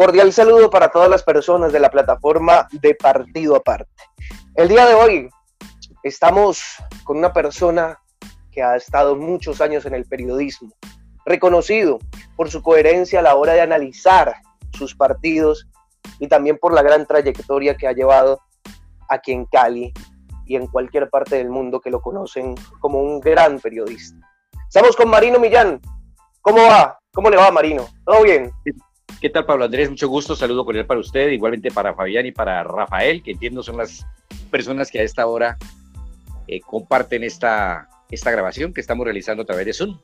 Cordial saludo para todas las personas de la plataforma de Partido Aparte. El día de hoy estamos con una persona que ha estado muchos años en el periodismo, reconocido por su coherencia a la hora de analizar sus partidos y también por la gran trayectoria que ha llevado aquí en Cali y en cualquier parte del mundo que lo conocen como un gran periodista. Estamos con Marino Millán. ¿Cómo va? ¿Cómo le va, Marino? ¿Todo bien? ¿Qué tal, Pablo Andrés? Mucho gusto, saludo cordial para usted, igualmente para Fabián y para Rafael, que entiendo son las personas que a esta hora eh, comparten esta, esta grabación que estamos realizando a través de Zoom.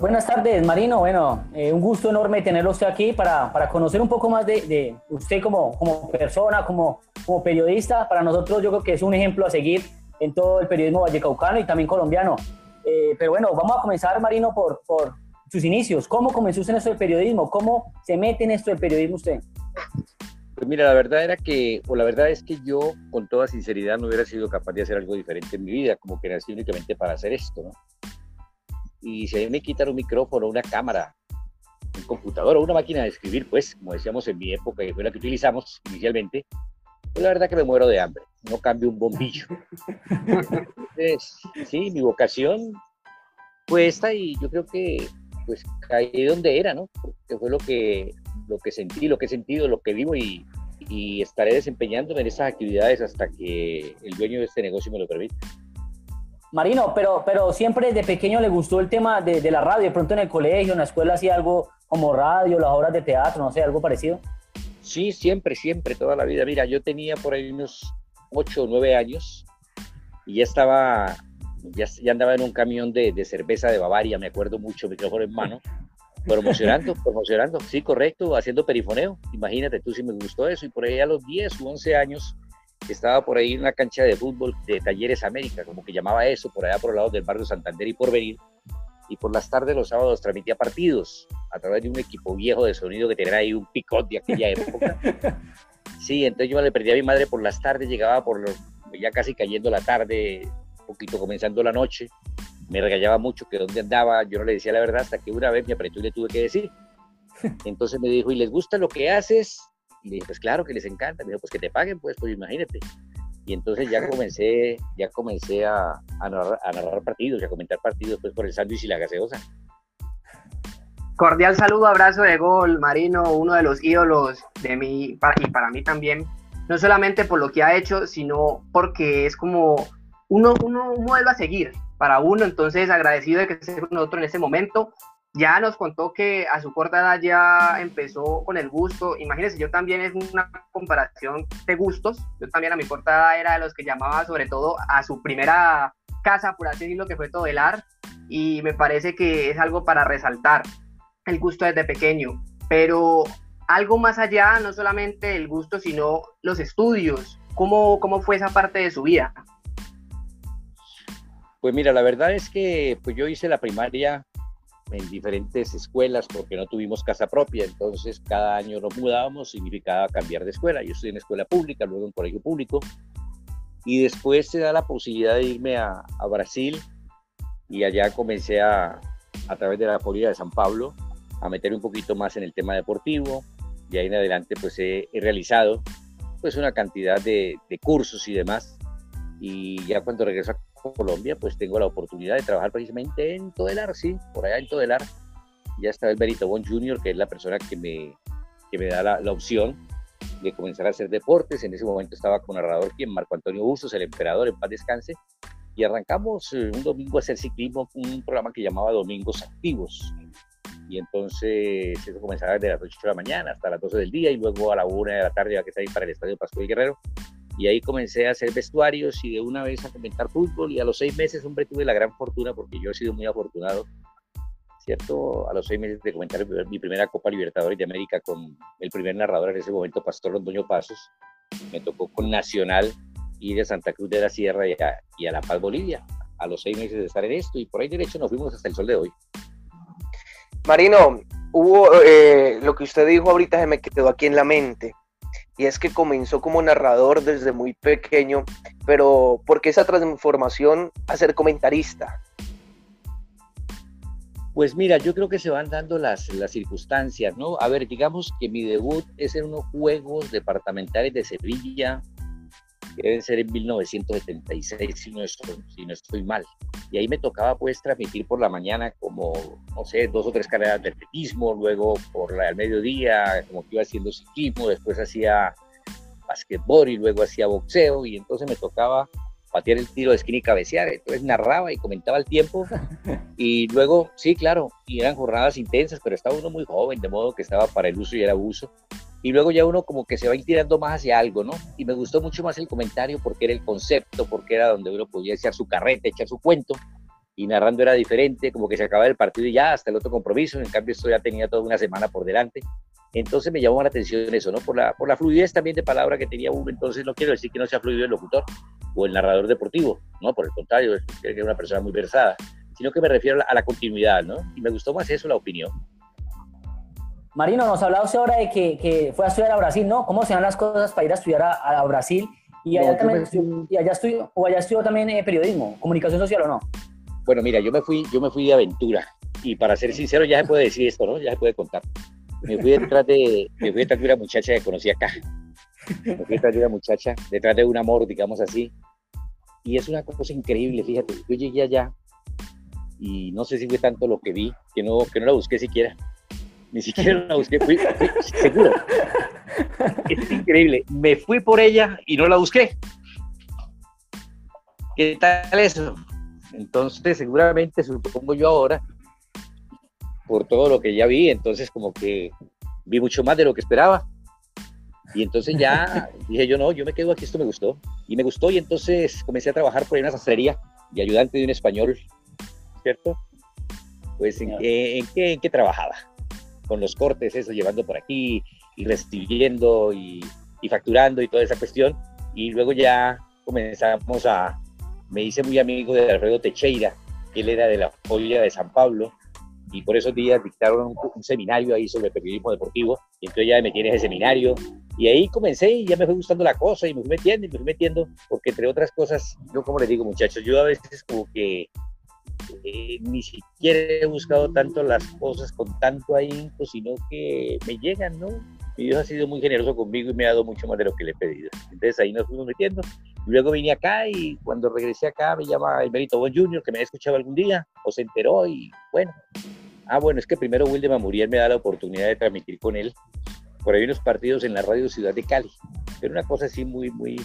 Buenas tardes, Marino. Bueno, eh, un gusto enorme tenerlo usted aquí para, para conocer un poco más de, de, usted como, como persona, como, como periodista. Para nosotros yo creo que es un ejemplo a seguir en todo el periodismo vallecaucano y también colombiano. Eh, pero bueno, vamos a comenzar, Marino, por, por sus inicios. ¿Cómo comenzó usted en esto del periodismo? ¿Cómo se mete en esto del periodismo usted? Pues mira, la verdad era que, o la verdad es que yo, con toda sinceridad, no hubiera sido capaz de hacer algo diferente en mi vida, como que nací únicamente para hacer esto, ¿no? Y si a mí me quitan un micrófono, una cámara, un computador o una máquina de escribir, pues, como decíamos en mi época, que fue la que utilizamos inicialmente, pues la verdad que me muero de hambre, no cambio un bombillo. Entonces, sí, mi vocación fue esta y yo creo que pues caí donde era, ¿no? Que fue lo que, lo que sentí, lo que he sentido, lo que vivo y, y estaré desempeñándome en esas actividades hasta que el dueño de este negocio me lo permita. Marino, pero, pero siempre desde pequeño le gustó el tema de, de, la radio, de pronto en el colegio, en la escuela hacía algo como radio, las obras de teatro, no sé, algo parecido. Sí, siempre, siempre, toda la vida. Mira, yo tenía por ahí unos 8 o 9 años y ya estaba ya, ya andaba en un camión de, de, cerveza de Bavaria, me acuerdo mucho, micrófono en mano, promocionando, promocionando, sí, correcto, haciendo perifoneo, imagínate tú si me gustó eso, y por ahí a los 10 u 11 años estaba por ahí en una cancha de fútbol de Talleres América, como que llamaba eso, por allá por el lado del barrio Santander y por venir, y por las tardes los sábados transmitía partidos a través de un equipo viejo de sonido que tenía ahí un picot de aquella época. Sí, entonces yo le perdí a mi madre por las tardes, llegaba por los, ya casi cayendo la tarde, poquito comenzando la noche, me regañaba mucho que dónde andaba, yo no le decía la verdad hasta que una vez me apretó y le tuve que decir. Entonces me dijo, ¿y les gusta lo que haces? Y le dije, pues claro que les encanta. Me dijo, pues que te paguen, pues, pues imagínate. Y entonces ya comencé, ya comencé a, a, narrar, a narrar, partidos y a comentar partidos pues, por el sándwich y la gaseosa. Cordial saludo, abrazo de gol, Marino, uno de los ídolos de mí y para mí también, no solamente por lo que ha hecho, sino porque es como uno, uno, un modelo a seguir para uno, entonces agradecido de que esté con nosotros en este momento. Ya nos contó que a su corta edad ya empezó con el gusto. Imagínense, yo también es una comparación de gustos. Yo también a mi corta edad era de los que llamaba sobre todo a su primera casa, por así decirlo, que fue Todelar. Y me parece que es algo para resaltar el gusto desde pequeño. Pero algo más allá, no solamente el gusto, sino los estudios. ¿Cómo, cómo fue esa parte de su vida? Pues mira, la verdad es que pues yo hice la primaria en diferentes escuelas porque no tuvimos casa propia, entonces cada año nos mudábamos, significaba cambiar de escuela. Yo estoy en escuela pública, luego en colegio público, y después se da la posibilidad de irme a, Brasil y allá comencé a, a través de la Policía de San Pablo, a meter un poquito más en el tema deportivo, y ahí en adelante pues he, he realizado pues una cantidad de, de cursos y demás, y ya cuando regreso a Colombia, pues tengo la oportunidad de trabajar precisamente en Todelar, sí, por allá en Todelar. Ya está el Benito Bon Jr., que es la persona que me, que me da la, opción de comenzar a hacer deportes. En ese momento estaba con narrador quien, Marco Antonio Bustos, el emperador, en paz descanse. Y arrancamos eh, un domingo a hacer ciclismo, un programa que llamaba Domingos Activos. Y entonces eso comenzaba desde las 8 de la mañana hasta las 12 del día y luego a la 1 de la tarde ya que está ahí para el Estadio Pascual Guerrero y ahí comencé a hacer vestuarios y de una vez a comentar fútbol y a los seis meses, hombre, tuve la gran fortuna porque yo he sido muy afortunado, ¿cierto? A los seis meses de comentar mi primera Copa Libertadores de América con el primer narrador en ese momento, Pastor Londoño Pasos, me tocó con Nacional y de Santa Cruz de la Sierra y a, y a La Paz, Bolivia, a los seis meses de estar en esto y por ahí derecho nos fuimos hasta el sol de hoy. Marino, hubo eh, lo que usted dijo ahorita se me quedó aquí en la mente y es que comenzó como narrador desde muy pequeño, pero ¿por qué esa transformación a ser comentarista? Pues mira, yo creo que se van dando las, las circunstancias, ¿no? A ver, digamos que mi debut es en unos Juegos Departamentales de Sevilla, deben ser en 1976, si no, estoy, si no estoy mal. Y ahí me tocaba pues transmitir por la mañana como, no sé, dos o tres carreras de atletismo, luego por la, al mediodía, como que iba haciendo ciclismo, después hacía basquetbol y luego hacía boxeo, y entonces me tocaba patear el tiro de esquina y cabecear. Entonces narraba y comentaba el tiempo. Y luego, sí, claro, y eran jornadas intensas, pero estaba uno muy joven, de modo que estaba para el uso y el abuso. Y luego ya uno como que se va tirando más hacia algo, ¿no? Y me gustó mucho más el comentario porque era el concepto, porque era donde uno podía echar su carreta, echar su cuento. Y narrando era diferente, como que se acababa el partido y ya hasta el otro compromiso. En cambio, esto ya tenía toda una semana por delante. Entonces me llamó la atención eso, ¿no? Por la, fluidez también de palabra que tenía uno. Entonces no quiero decir que no sea fluido el locutor, o el narrador deportivo, ¿no? Por el contrario, es que es una persona muy versada, sino que me refiero a la, continuidad, ¿no? Y me gustó más eso, la opinión. Marino, nos hablaba usted ahora de que, que, fue a estudiar a Brasil, ¿no? ¿Cómo se dan las cosas para ir a estudiar a, Brasil? Y allá, también, y allá estudió, o allá estudió también eh, periodismo, comunicación social o no? Bueno, mira, yo me fui, yo me fui de aventura y para ser sincero ya se puede decir esto, ¿no? Ya se puede contar. Me fui detrás de, me fui detrás de una muchacha que conocí acá me fui detrás de una muchacha, detrás de un amor, digamos así. Y es una cosa increíble, fíjate, yo llegué allá y no sé si fue tanto lo que vi, que no, que no la busqué siquiera. Ni siquiera la busqué, fui, seguro. Es increíble. Me fui por ella y no la busqué. ¿Qué tal eso? Entonces, seguramente, supongo yo ahora, por todo lo que ya vi, entonces como que vi mucho más de lo que esperaba. Y entonces ya dije yo, no, yo me quedo aquí, esto me gustó. Y me gustó y entonces comencé a trabajar por ahí en una sastrería de ayudante de un español, ¿cierto? Pues en, qué, en, qué, trabajaba, con los cortes, eso, llevando por aquí y recibiendo y, y facturando y toda esa cuestión. Y luego ya comenzamos a, me hice muy amigo de Alfredo Techeira, él era de la joya de San Pablo, y por esos días dictaron un, seminario ahí sobre periodismo deportivo, y entonces ya me metí en ese seminario, y ahí comencé y ya me fue gustando la cosa, y me fui metiendo, y me fui metiendo, porque entre otras cosas, yo como les digo muchachos, yo a veces como que eh, ni siquiera he buscado tanto las cosas con tanto ahínco, sino que me llegan, ¿no? Y Dios ha sido muy generoso conmigo y me ha dado mucho más de lo que le he pedido. Entonces ahí nos fuimos metiendo. Luego vine acá y cuando regresé acá me llama el Merito Bon Junior, que me había escuchado algún día, o se enteró y bueno, Ah, bueno, es que primero Wildemar Muriel me da la oportunidad de transmitir con él por ahí unos partidos en la radio Ciudad de Cali. Pero una cosa así muy, muy,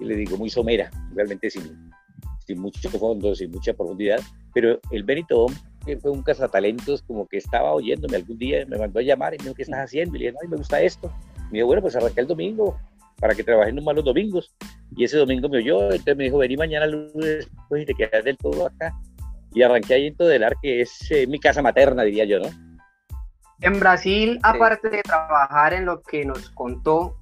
le digo, muy somera, realmente sin, sin mucho fondo, sin mucha profundidad. Pero el Benito que fue un cazatalentos, como que estaba oyéndome algún día, me mandó a llamar y me dijo, ¿qué estás haciendo? Y le dije, no, me gusta esto. me dijo, bueno, pues arranqué el domingo para que trabajen los malos domingos. Y ese domingo me oyó, entonces me dijo, vení mañana lunes, pues y te quedas del todo acá y arranqué ahí en Todelar, que es eh, mi casa materna, diría yo, ¿no? En Brasil, aparte de trabajar en lo que nos contó,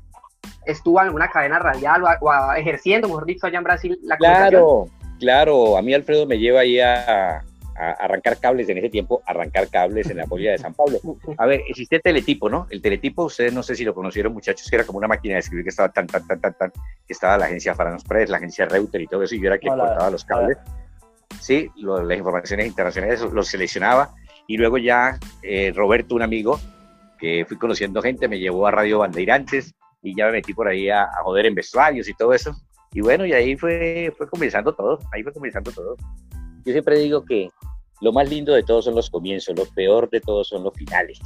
¿estuvo en alguna cadena radial o, ejerciendo, mejor dicho, allá en Brasil la Claro, claro. A mí Alfredo me lleva ahí a, arrancar cables en ese tiempo, arrancar cables en la polla de San Pablo. A ver, existía el teletipo, ¿no? El teletipo, ustedes no sé si lo conocieron, muchachos, que era como una máquina de escribir que estaba tan, tan, tan, tan, tan, que estaba la agencia Faranos Press, la agencia Reuter y todo eso, y yo era quien cortaba los cables. ¿sí? las informaciones internacionales los seleccionaba y luego ya eh, Roberto, un amigo que fui conociendo gente, me llevó a Radio Bandeirantes y ya me metí por ahí a, joder en vestuarios y todo eso. Y bueno, y ahí fue, fue comenzando todo, ahí fue comenzando todo. Yo siempre digo que lo más lindo de todo son los comienzos, lo peor de todo son los finales.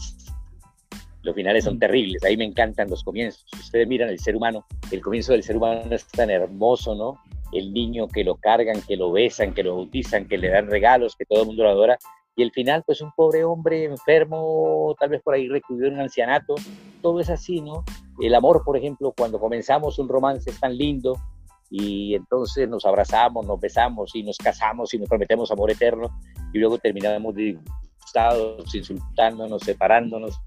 Los finales son mm. terribles, ahí me encantan los comienzos. ustedes miran el ser humano, el comienzo del ser humano es tan hermoso, ¿no? el niño que lo cargan, que lo besan, que lo bautizan, que le dan regalos, que todo el mundo lo adora. Y el final, pues un pobre hombre enfermo, tal vez por ahí recluido en un ancianato, todo es así, ¿no? El amor, por ejemplo, cuando comenzamos un romance es tan lindo y entonces nos abrazamos, nos besamos y nos casamos y nos prometemos amor eterno y luego terminamos disgustados, insultándonos, separándonos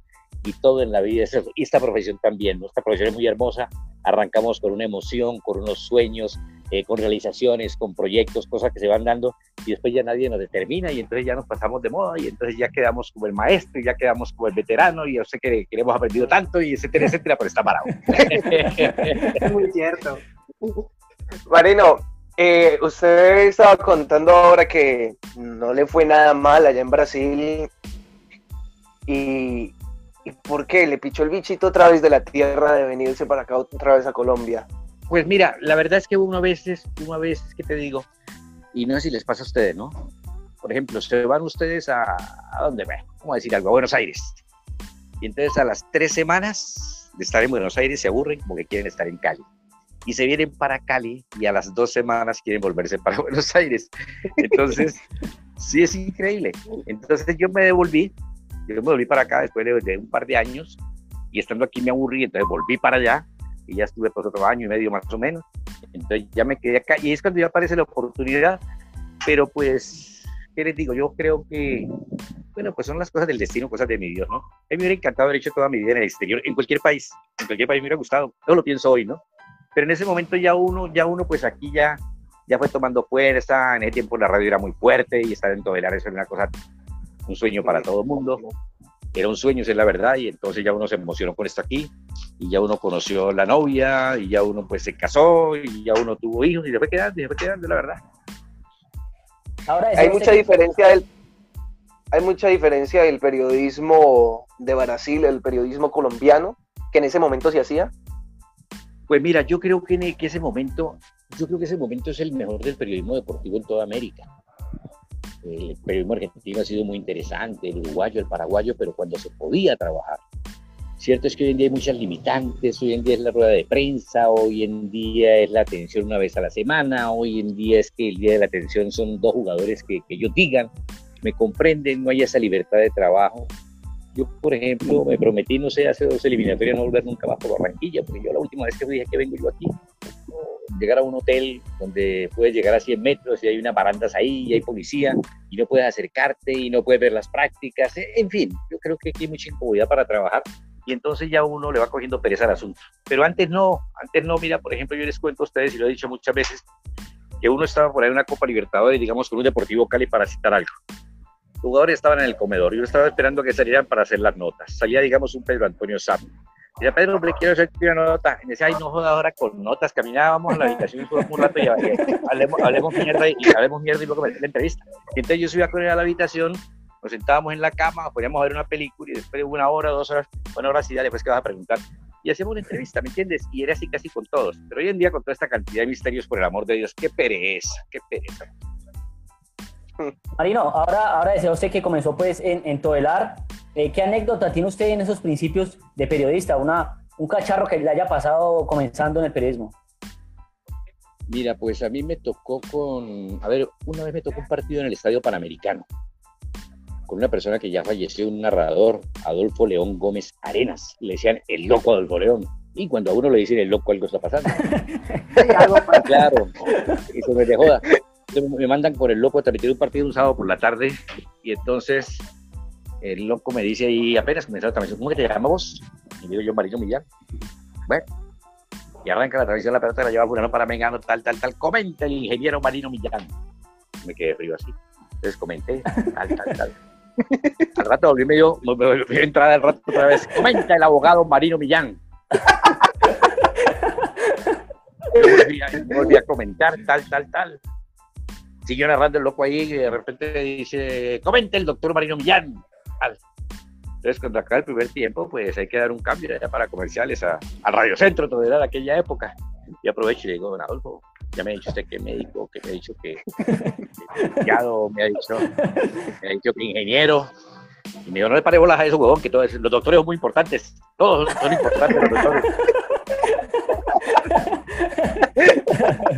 y todo en la vida. Y esta profesión también, nuestra profesión es muy hermosa. Arrancamos con una emoción, con unos sueños, eh, con realizaciones, con proyectos, cosas que se van dando y después ya nadie nos determina y entonces ya nos pasamos de moda y entonces ya quedamos como el maestro y ya quedamos como el veterano y yo sé que, que hemos aprendido tanto y etcétera, etcétera, pero está parado. es muy cierto. Marino, Eh, usted estaba contando ahora que no le fue nada mal allá en Brasil. ¿Y, ¿y por qué? ¿Le pichó el bichito otra vez de la tierra de venirse para acá otra vez a Colombia? Pues mira, la verdad es que una vez, una vez, ¿qué te digo? Y no sé si les pasa a ustedes, ¿no? Por ejemplo, se van ustedes a, ¿a dónde a decir algo, a Buenos Aires. Y entonces a las tres semanas de estar en Buenos Aires se aburren porque quieren estar en Cali. Y se vienen para Cali y a las dos semanas quieren volverse para Buenos Aires. Entonces, sí es increíble. Entonces yo me devolví, yo me volví para acá después de, de un par de años y estando aquí me aburrí, entonces volví para allá y ya estuve por otro año y medio más o menos. Entonces ya me quedé acá y es cuando ya aparece la oportunidad, pero pues, ¿qué les digo? Yo creo que, bueno, pues son las cosas del destino, cosas de mi Dios, ¿no? A mí me hubiera encantado haber hecho toda mi vida en el exterior, en cualquier país, en cualquier país me hubiera gustado, yo lo pienso hoy, ¿no? Pero en ese momento ya uno, ya uno pues aquí ya, ya fue tomando fuerza, en ese tiempo la radio era muy fuerte y estar en Todelar eso era una cosa, un sueño para todo el mundo era un sueño, es la verdad, y entonces ya uno se emocionó con esto aquí, y ya uno conoció la novia, y ya uno pues se casó, y ya uno tuvo hijos, y se fue quedando, y fue quedando, la verdad. Ahora, hay mucha diferencia del hay mucha diferencia del periodismo de Brasil, el periodismo colombiano, que en ese momento se hacía. Pues mira, yo creo que en ese momento, yo creo que ese momento es el mejor del periodismo deportivo en toda América el periodismo argentino ha sido muy interesante, el uruguayo, el paraguayo, pero cuando se podía trabajar. Cierto es que hoy en día hay muchas limitantes, hoy en día es la rueda de prensa, hoy en día es la atención una vez a la semana, hoy en día es que el día de la atención son dos jugadores que, que ellos digan, me comprenden, no hay esa libertad de trabajo. Yo, por ejemplo, me prometí, no sé, hace dos eliminatorias no volver nunca más por Barranquilla, porque yo la última vez que dije que vengo yo aquí, llegar a un hotel donde puedes llegar a 100 metros y hay unas barandas ahí y hay policía y no puedes acercarte y no puedes ver las prácticas. En fin, yo creo que aquí hay mucha incomodidad para trabajar y entonces ya uno le va cogiendo pereza al asunto. Pero antes no, antes no, mira, por ejemplo, yo les cuento a ustedes y lo he dicho muchas veces, que uno estaba por ahí en una Copa Libertadores, digamos, con un Deportivo Cali para citar algo. Jugadores estaban en el comedor, yo estaba esperando que salieran para hacer las notas. Salía, digamos, un Pedro Antonio Sánchez Decía, Pedro, le quiero hacer una nota. Y decía, ay, no jodas ahora con notas. Caminábamos a la habitación y un rato y hablemos, hablemos, mierda y, hablemos mierda y luego la entrevista. Y entonces yo subía con él a la habitación, nos sentábamos en la cama, poníamos a ver una película y después de una hora, dos horas, bueno, ahora sí, después que vas a preguntar. Y hacíamos una entrevista, ¿me entiendes? Y era así casi con todos. Pero hoy en día, con toda esta cantidad de misterios, por el amor de Dios, qué pereza, qué pereza. Marino, ahora, ahora decía usted que comenzó pues en, en Todelar. Eh, ¿Qué anécdota tiene usted en esos principios de periodista? Una, un cacharro que le haya pasado comenzando en el periodismo. Mira, pues a mí me tocó con, a ver, una vez me tocó un partido en el Estadio Panamericano con una persona que ya falleció, un narrador, Adolfo León Gómez Arenas. Le decían el loco Adolfo León. Y cuando a uno le dicen el loco, algo está pasando. claro, eso me de joda me mandan por el loco a transmitir un partido un sábado por la tarde y entonces el loco me dice ahí apenas comenzó la transmisión, ¿cómo que te llamamos? Y digo yo, Marino Millán. Bueno, y arranca la transmisión, la pelota la lleva Fulano para Mengano, tal, tal, tal. Comenta el ingeniero Marino Millán. Me quedé frío así. Entonces comenté, tal, tal, tal. Al rato volví medio, me volví a entrar al rato otra vez. Comenta el abogado Marino Millán. volví, a, volví a comentar, tal, tal, tal siguió narrando el loco ahí y de repente dice, comente el doctor Marino Millán. Entonces, cuando acaba el primer tiempo, pues hay que dar un cambio ya para comerciales a, Radio Centro, todo era de aquella época. Y aprovecho y le digo, don Adolfo, ya me ha dicho usted que médico, que me ha dicho que, que me ha dicho, me ha dicho que ingeniero. Y me dijo, no le pare bolas a eso, huevón, que todos, los doctores son muy importantes. Todos son importantes los doctores.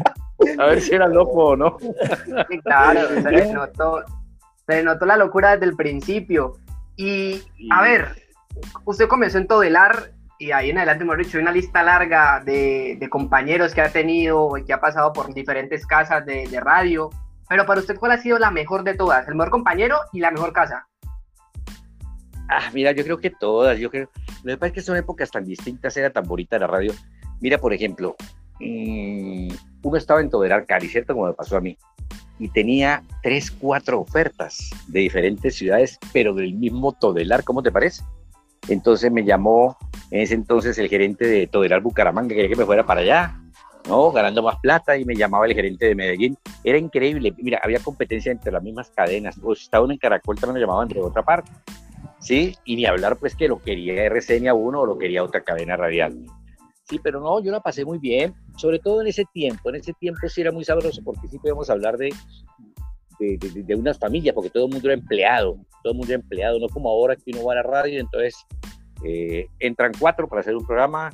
A ver si era loco o no. Sí, claro, se le notó, se notó la locura desde el principio. Y, a ver, usted comenzó en Todelar y ahí en adelante hemos dicho una lista larga de, compañeros que ha tenido y que ha pasado por diferentes casas de, radio. Pero para usted, ¿cuál ha sido la mejor de todas? ¿El mejor compañero y la mejor casa? Ah, mira, yo creo que todas. Yo creo. Lo que pasa es que son épocas tan distintas, era tan bonita la radio. Mira, por ejemplo, mmm, uno estaba en Todelar Cali, ¿cierto? Como me pasó a mí. Y tenía tres, cuatro ofertas de diferentes ciudades, pero del mismo Todelar, ¿cómo te parece? Entonces me llamó en ese entonces el gerente de Todelar Bucaramanga, que quería que me fuera para allá. ¿no? Ganando más plata y me llamaba el gerente de Medellín. Era increíble. Mira, había competencia entre las mismas cadenas. O si estaba uno en Caracol, también lo llamaban de otra parte. ¿Sí? Y ni hablar, pues, que lo quería RCN a uno o lo quería otra cadena radial. Sí, pero no, yo la pasé muy bien, sobre todo en ese tiempo. En ese tiempo sí era muy sabroso porque sí podíamos hablar de, de, de, unas familias, porque todo el mundo era empleado, todo el mundo era empleado, no como ahora que uno va a la radio, entonces eh, entran cuatro para hacer un programa,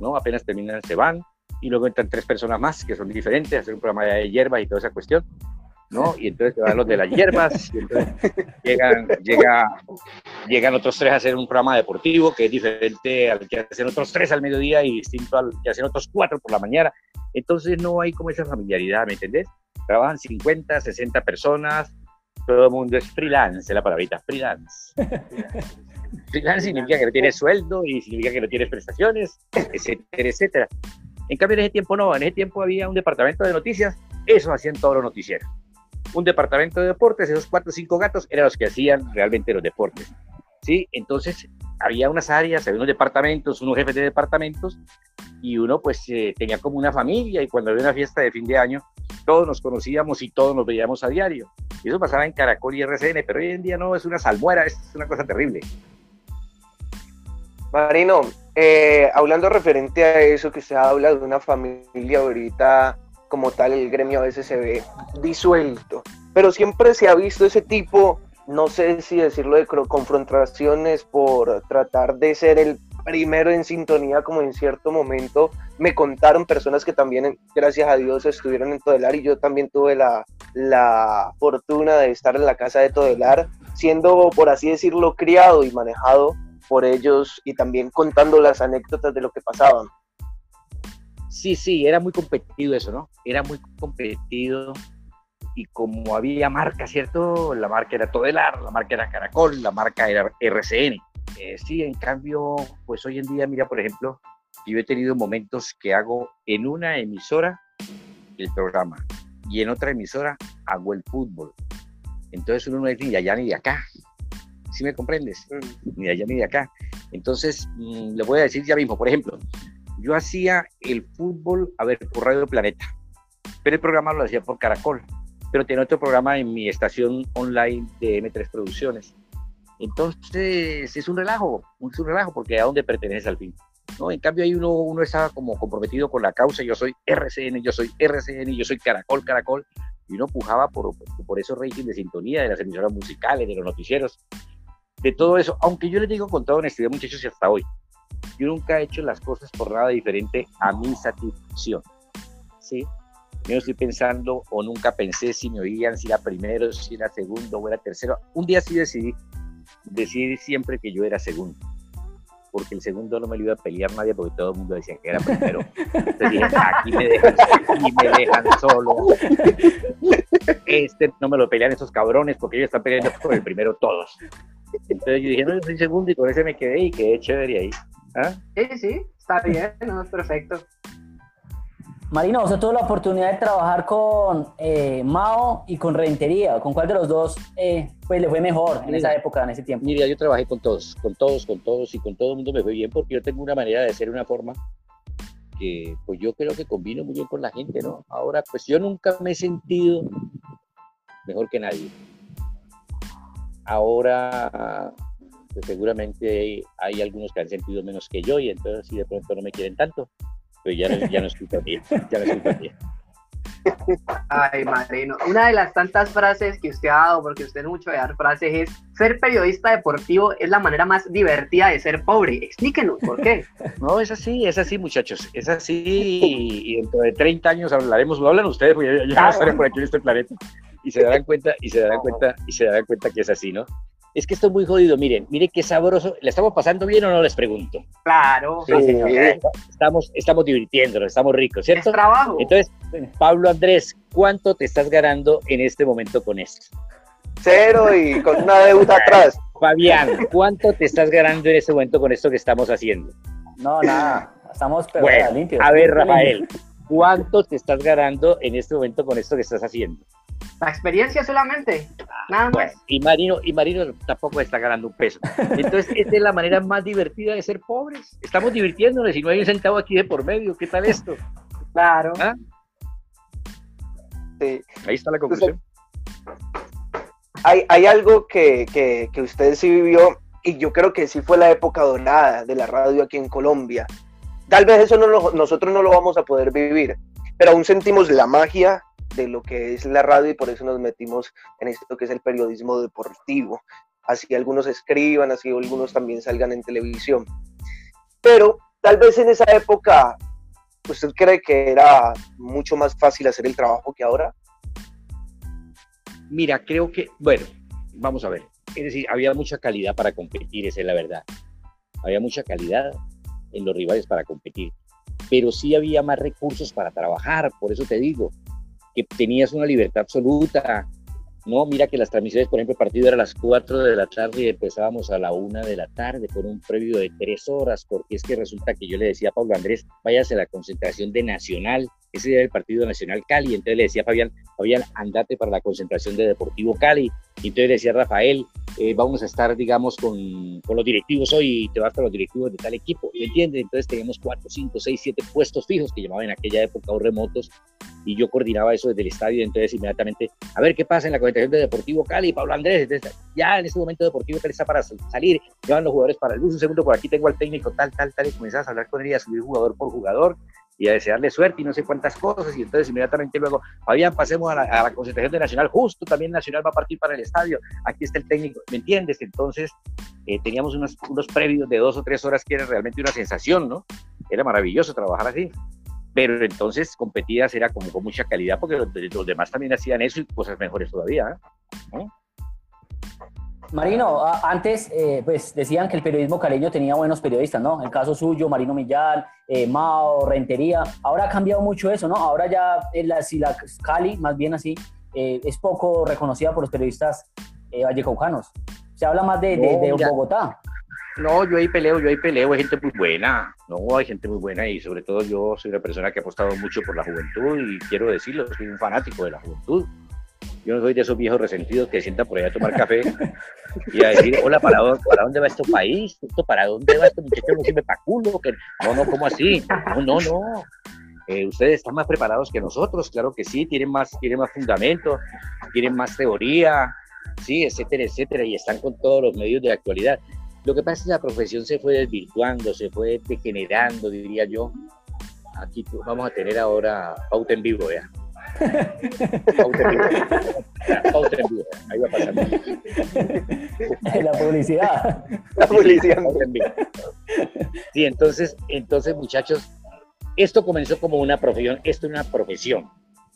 ¿no? Apenas terminan, se van, y luego entran tres personas más que son diferentes, hacer un programa de hierbas y toda esa cuestión, ¿no? Y entonces se van los de las hierbas, y entonces llegan, llega, llegan otros tres a hacer un programa deportivo que es diferente al que hacen otros tres al mediodía y distinto al que hacen otros cuatro por la mañana. Entonces no hay como esa familiaridad, ¿me entendés? Trabajan 50, 60 personas, todo el mundo es freelance, la palabrita, freelance. freelance significa que no tienes sueldo y significa que no tienes prestaciones, etcétera, etcétera. En cambio, en ese tiempo no, en ese tiempo había un departamento de noticias, eso hacían todos los noticieros. Un departamento de deportes, esos cuatro o cinco gatos eran los que hacían realmente los deportes. ¿sí? Entonces, había unas áreas, había unos departamentos, unos jefes de departamentos, y uno pues eh, tenía como una familia, y cuando había una fiesta de fin de año, todos nos conocíamos y todos nos veíamos a diario. Eso pasaba en Caracol y RCN, pero hoy en día no, es una salmuera, es una cosa terrible. Marino, eh, hablando referente a eso que usted habla de una familia ahorita como tal, el gremio a veces se ve disuelto, pero siempre se ha visto ese tipo, no sé si decirlo de confrontaciones por tratar de ser el primero en sintonía como en cierto momento me contaron personas que también, gracias a Dios, estuvieron en Todelar y yo también tuve la, la fortuna de estar en la casa de Todelar, siendo, por así decirlo, criado y manejado por ellos y también contando las anécdotas de lo que pasaban. Sí, sí, era muy competido eso, ¿no? Era muy competido y como había marca, ¿cierto? La marca era Todelar, la marca era Caracol, la marca era RCN. Eh, sí, en cambio, pues hoy en día, mira, por ejemplo, yo he tenido momentos que hago en una emisora el programa y en otra emisora hago el fútbol. Entonces uno no es ni de allá ni de acá. ¿Sí me comprendes? Mm. Ni de allá ni de acá. Entonces, mm, le voy a decir ya mismo, por ejemplo, yo hacía el fútbol, a ver, por Radio Planeta, pero el programa lo hacía por Caracol, pero tenía otro programa en mi estación online de M3 Producciones. Entonces, es un relajo, es un relajo, porque a dónde perteneces al fin. ¿no? En cambio, ahí uno, uno como comprometido con la causa, yo soy RCN, yo soy RCN, yo soy Caracol, Caracol, y uno pujaba por, por esos ratings de sintonía de las emisoras musicales, de los noticieros, de todo eso, aunque yo les digo con toda honestidad, muchachos, y hasta hoy, yo nunca he hecho las cosas por nada diferente a mi satisfacción, ¿sí? Yo estoy pensando o nunca pensé si me oían, si era primero, si era segundo o era tercero. Un día sí decidí, decidí siempre que yo era segundo, porque el segundo no me lo iba a pelear nadie porque todo el mundo decía que era primero. Entonces dije, aquí me dejan, aquí me dejan solo. Este no me lo pelean esos cabrones porque ellos están peleando por el primero todos. Entonces yo dije, no, yo soy segundo y con ese me quedé y quedé chévere ahí. ¿Ah? Sí, sí, está bien, no, es perfecto. Marino, usted tuvo la oportunidad de trabajar con eh, Mao y con Rentería. ¿Con cuál de los dos eh, pues, le fue mejor en esa época, en ese tiempo? Mira, yo trabajé con todos, con todos, con todos y con todo el mundo me fue bien porque yo tengo una manera de ser una forma que pues yo creo que combino muy bien con la gente, ¿no? Ahora, pues yo nunca me he sentido mejor que nadie ahora pues seguramente hay, algunos que han sentido menos que yo y entonces si de pronto no me quieren tanto, pero ya no, ya no es culpa mía, ya no es culpa mía. Ay, Marino, una de las tantas frases que usted ha dado, porque usted es mucho de dar frases, es ser periodista deportivo es la manera más divertida de ser pobre. Explíquenos, ¿por qué? No, es así, es así, muchachos, es así y, dentro de 30 años hablaremos, no hablan ustedes, porque yo, yo no estaré por aquí en este planeta y se darán cuenta, y se darán cuenta, y se darán cuenta que es así, ¿no? Es que esto es muy jodido, miren, miren qué sabroso. ¿Le estamos pasando bien o no? Les pregunto. Claro. Sí, estamos, estamos divirtiéndonos, estamos ricos, ¿cierto? Es trabajo. Entonces, Pablo Andrés, ¿cuánto te estás ganando en este momento con esto? Cero y con una deuda atrás. Fabián, ¿cuánto te estás ganando en este momento con esto que estamos haciendo? No, nada, estamos bueno, limpios. A ver, Rafael, ¿cuánto te estás ganando en este momento con esto que estás haciendo? La experiencia solamente, nada más. y Marino, y Marino tampoco está ganando un peso. Entonces, esta es la manera más divertida de ser pobres. Estamos divirtiéndonos y no hay un centavo aquí de por medio. ¿Qué tal esto? Claro. ¿Ah? Ahí está la conclusión. hay, hay, algo que, que, que usted sí vivió y yo creo que sí fue la época dorada de la radio aquí en Colombia. Tal vez eso no lo, nosotros no lo vamos a poder vivir, pero aún sentimos la magia de lo que es la radio y por eso nos metimos en esto que es el periodismo deportivo. Así algunos escriban, así algunos también salgan en televisión. Pero tal vez en esa época, ¿usted cree que era mucho más fácil hacer el trabajo que ahora? Mira, creo que, bueno, vamos a ver. Es decir, había mucha calidad para competir, esa es la verdad. Había mucha calidad en los rivales para competir, pero sí había más recursos para trabajar, por eso te digo, que tenías una libertad absoluta, no, mira que las transmisiones, por ejemplo, el partido era a las 4 de la tarde y empezábamos a la 1 de la tarde con un previo de 3 horas, porque es que resulta que yo le decía a Pablo Andrés, váyase a la concentración de Nacional, ese día del partido Nacional Cali, entonces le decía a Fabián, Fabián, andate para la concentración de Deportivo Cali, y entonces le decía a Rafael, eh, vamos a estar, digamos, con, con, los directivos hoy y te vas para los directivos de tal equipo, ¿me entiendes? Entonces teníamos 4, 5, 6, 7 puestos fijos que llamaban en aquella época o remotos, y yo coordinaba eso desde el estadio, entonces inmediatamente, a ver qué pasa en la concentración de Deportivo Cali, Pablo Andrés, entonces, ya en este momento Deportivo Cali está para salir, llevan los jugadores para el bus, un segundo por aquí tengo al técnico, tal, tal, tal, y comenzás a hablar con él y a subir jugador por jugador, y a desearle suerte y no sé cuántas cosas, y entonces inmediatamente luego, Fabián, pasemos a la, concentración de Nacional, justo también Nacional va a partir para el estadio, aquí está el técnico, ¿me entiendes? Entonces eh, teníamos unos, unos previos de dos o tres horas que era realmente una sensación, ¿no? Era maravilloso trabajar así pero entonces competidas era como con mucha calidad porque los, demás también hacían eso y cosas mejores todavía. ¿eh? Marino, antes eh, pues decían que el periodismo caleño tenía buenos periodistas, ¿no? El caso suyo, Marino Millán, eh, Mao, Rentería. Ahora ha cambiado mucho eso, ¿no? Ahora ya la, si la Cali, más bien así, es poco reconocida por los periodistas vallecaucanos. Se habla más de, de, de Bogotá. No, yo ahí peleo, yo ahí peleo, hay gente muy buena, no, hay gente muy buena y sobre todo yo soy una persona que ha apostado mucho por la juventud y quiero decirlo, soy un fanático de la juventud. Yo no soy de esos viejos resentidos que sientan por allá a tomar café y a decir, hola, ¿para ¿para dónde va este país? ¿Para dónde va este muchacho? No sirve para culo. No, no, ¿cómo así? No, no, no. Eh, ustedes están más preparados que nosotros, claro que sí, tienen más, tienen más fundamento, tienen más teoría, sí, etcétera, etcétera, y están con todos los medios de actualidad. Lo que pasa es que la profesión se fue desvirtuando, se fue degenerando, diría yo. Aquí vamos a tener ahora pauta en vivo, ¿ya? Ahí va a pasar. La publicidad. La publicidad. Pauta en vivo. Sí, entonces, entonces, muchachos, esto comenzó como una profesión, esto es una profesión.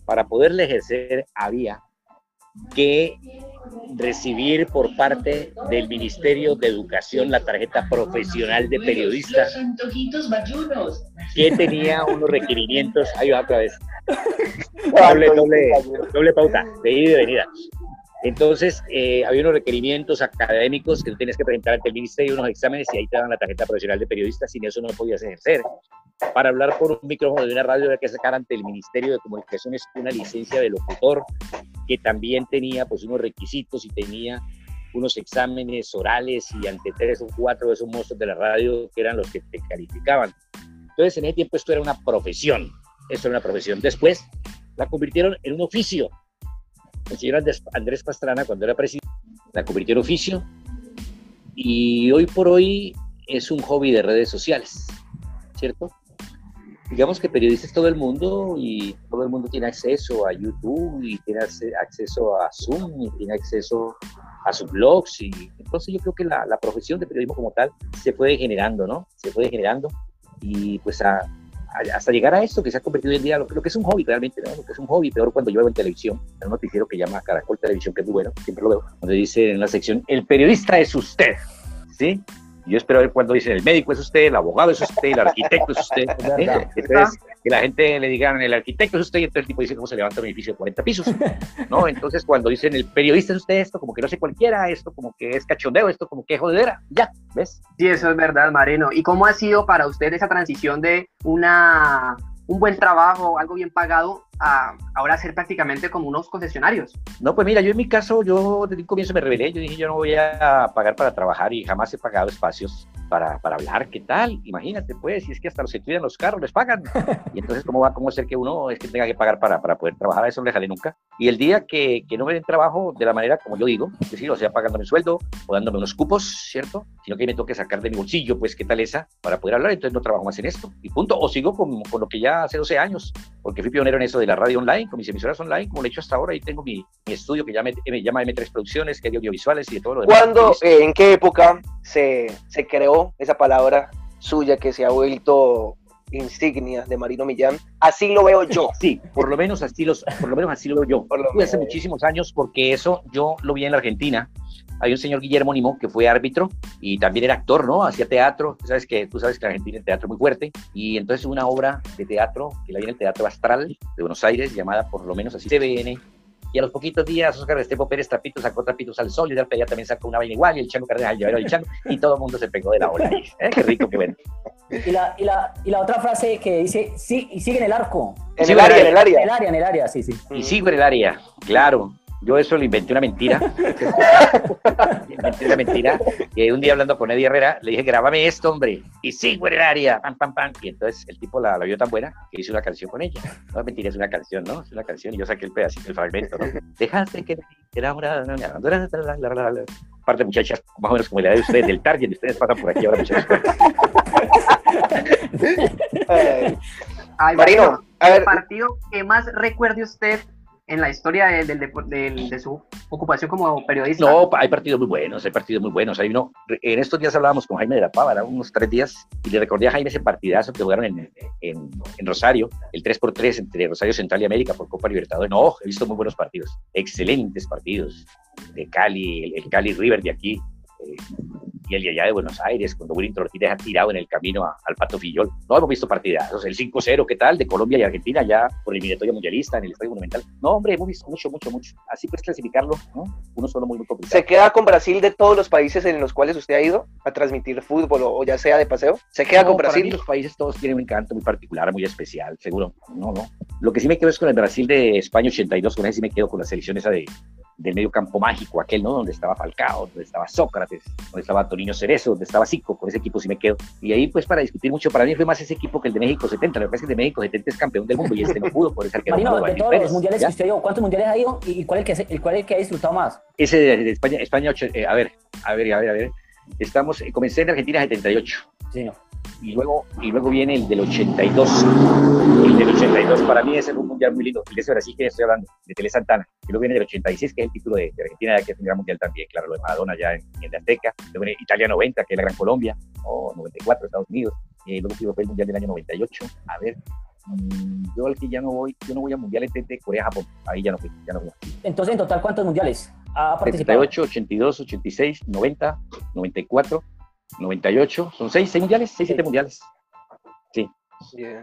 Para poderle ejercer había que recibir por parte del Ministerio de Educación la tarjeta profesional de periodista, que tenía unos requerimientos, ahí va otra vez, doble, doble, doble pauta, de ida y de venida. Entonces, eh, había unos requerimientos académicos que tú tenías que presentar ante el ministerio, unos exámenes, y ahí te daban la tarjeta profesional de periodista, sin eso no podías ejercer. Para hablar por un micrófono de una radio había que sacar ante el Ministerio de Comunicaciones una licencia de locutor, que también tenía pues unos requisitos y tenía unos exámenes orales y ante tres o cuatro de esos monstruos de la radio que eran los que te calificaban. Entonces, en ese tiempo esto era una profesión, esto era una profesión. Después la convirtieron en un oficio, el señor Andrés Pastrana, cuando era presidente, la convirtió en oficio y hoy por hoy es un hobby de redes sociales, ¿cierto? Digamos que periodistas todo el mundo y todo el mundo tiene acceso a YouTube y tiene acceso a Zoom y tiene acceso a sus blogs y entonces yo creo que la, profesión de periodismo como tal se fue generando, ¿no? Se fue generando y pues a, hasta llegar a esto que se ha convertido en día, lo, que es un hobby realmente, ¿no? lo que es un hobby, peor cuando yo veo en televisión, hay un noticiero que llama Caracol Televisión, que es muy bueno, siempre lo veo, donde dice en la sección, el periodista es usted, ¿sí? Yo espero ver cuando dicen el médico es usted, el abogado es usted, el arquitecto es usted. Entonces, que la gente le digan el arquitecto es usted, y entonces el tipo dice cómo se levanta un edificio de 40 pisos. ¿no? Entonces, cuando dicen el periodista es usted, esto como que no sé cualquiera, esto como que es cachondeo, esto como que es jodedera. Ya, ¿ves? Sí, eso es verdad, Marino. ¿Y cómo ha sido para usted esa transición de una un buen trabajo, algo bien pagado, a ahora ser prácticamente como unos concesionarios? No, pues mira, yo en mi caso, yo desde un comienzo me rebelé, yo dije, yo no voy a pagar para trabajar y jamás he pagado espacios para, para hablar, ¿qué tal? Imagínate, pues, si es que hasta los que cuidan los carros les pagan. Y entonces, ¿cómo va cómo ser que uno es que tenga que pagar para, para poder trabajar? A eso no le jalé nunca. Y el día que, que no me den trabajo de la manera como yo digo, es decir, o sea, pagándome el sueldo o dándome unos cupos, ¿cierto? Sino que me toque sacar de mi bolsillo, pues, ¿qué tal esa? Para poder hablar, entonces no trabajo más en esto. Y punto. O sigo con, con lo que ya hace 12 años, porque fui pionero en eso de la radio online, con mis emisoras online, como lo he hecho hasta ahora, y tengo mi, mi estudio que ya me, me, llama M3 Producciones, que hay audiovisuales y de todo lo demás. ¿Cuándo, eh, en qué época se, se creó esa palabra suya que se ha vuelto insignia de Marino Millán. Así lo veo yo. Sí, por lo menos así, los, por lo menos así lo veo yo. Lo hace muchísimos años porque eso yo lo vi en la Argentina. Hay un señor Guillermo Nimo que fue árbitro y también era actor, ¿no? Hacía teatro. Tú sabes que, tú sabes que en Argentina el teatro es muy fuerte. Y entonces una obra de teatro que la viene el Teatro Astral de Buenos Aires llamada por lo menos así TVN y a los poquitos días Oscar Estepo Pérez Trapito sacó Trapitos al Sol y Pedía también sacó una vaina igual y el Chango Cardenal el llavero del Chango y todo el mundo se pegó de la ola. ¿eh? Qué rico, qué bueno. Y la, y, la, y la otra frase que dice, sí, y sigue en el arco. En el área, en el área. En el área, en el área, sí, sí. Y sigo en el área, claro. Yo eso le inventé una mentira. inventé una mentira. Que un día hablando con Eddie Herrera, le dije, grábame esto, hombre. Y sigo en el área. Pam, pam, pam. Y entonces el tipo la, la vio tan buena que hice una canción con ella. No, mentira, es una canción, ¿no? Es una canción. Y yo saqué el pedacito, el fragmento, ¿no? Dejaste que era una... Parte de muchachas, más o menos como la de ustedes, del target, ustedes pasan por aquí ahora, muchachos. Ay, Marino, a ver. el partido que más recuerde usted en la historia de, de, su ocupación como periodista? No, hay partidos muy buenos, hay partidos muy buenos. Hay uno, en estos días hablábamos con Jaime de la Pava, unos tres días, y le recordé a Jaime ese partidazo que jugaron en, en, Rosario, el 3x3 entre Rosario Central y América por Copa Libertadores. No, he visto muy buenos partidos, excelentes partidos. De Cali, el, el Cali River de aquí, eh, y el de allá de Buenos Aires, cuando Willington Ortiz ha tirado en el camino al Pato Fillol. No hemos visto partidazos. El 5-0, ¿qué tal? De Colombia y Argentina, ya por el eliminatoria mundialista en el Estadio Monumental. No, hombre, hemos visto mucho, mucho, mucho. Así puedes clasificarlo, ¿no? Uno solo muy, muy complicado. ¿Se queda con Brasil de todos los países en los cuales usted ha ido a transmitir fútbol o, ya sea de paseo? ¿Se queda con Brasil? Para mí los países todos tienen un encanto muy particular, muy especial, seguro. No, no. Lo que sí me quedo es con el Brasil de España 82, con ese sí me quedo con la selección esa de, del medio campo mágico, aquel, ¿no? Donde estaba Falcao, donde estaba Sócrates, donde estaba Tonino Cerezo, donde estaba Zico, con ese equipo sí me quedo. Y ahí, pues, para discutir mucho, para mí fue más ese equipo que el de México 70. Lo que pasa es que el de México 70 es campeón del mundo y este no pudo, por eso que Marino, no de todos los mundiales que usted dio, ¿cuántos mundiales ha ido y cuál es el que, el cuál es el que ha disfrutado más? Ese de, de España, España eh, a ver, a ver, a ver, a ver. Estamos, eh, comencé en Argentina 78. Sí, no y luego, y luego viene el del 82. El del 82 para mí es un mundial muy lindo. El de ese Brasil que estoy hablando, de Tele Santana. Y luego viene el 86, que es el título de, de Argentina, que es un gran mundial también, claro, lo de Maradona ya en, en la Azteca. Luego viene Italia 90, que es la Gran Colombia, o 94, Estados Unidos. Y luego fue el mundial del año 98. A ver, mm, yo al que ya no voy, yo no voy a mundiales de Corea-Japón. Ahí ya no fui, ya no fui. Entonces, en total, ¿cuántos mundiales ha participado? 78, 82, 86, 90, 94, 98. Son seis, seis mundiales, seis, siete mundiales. Sí.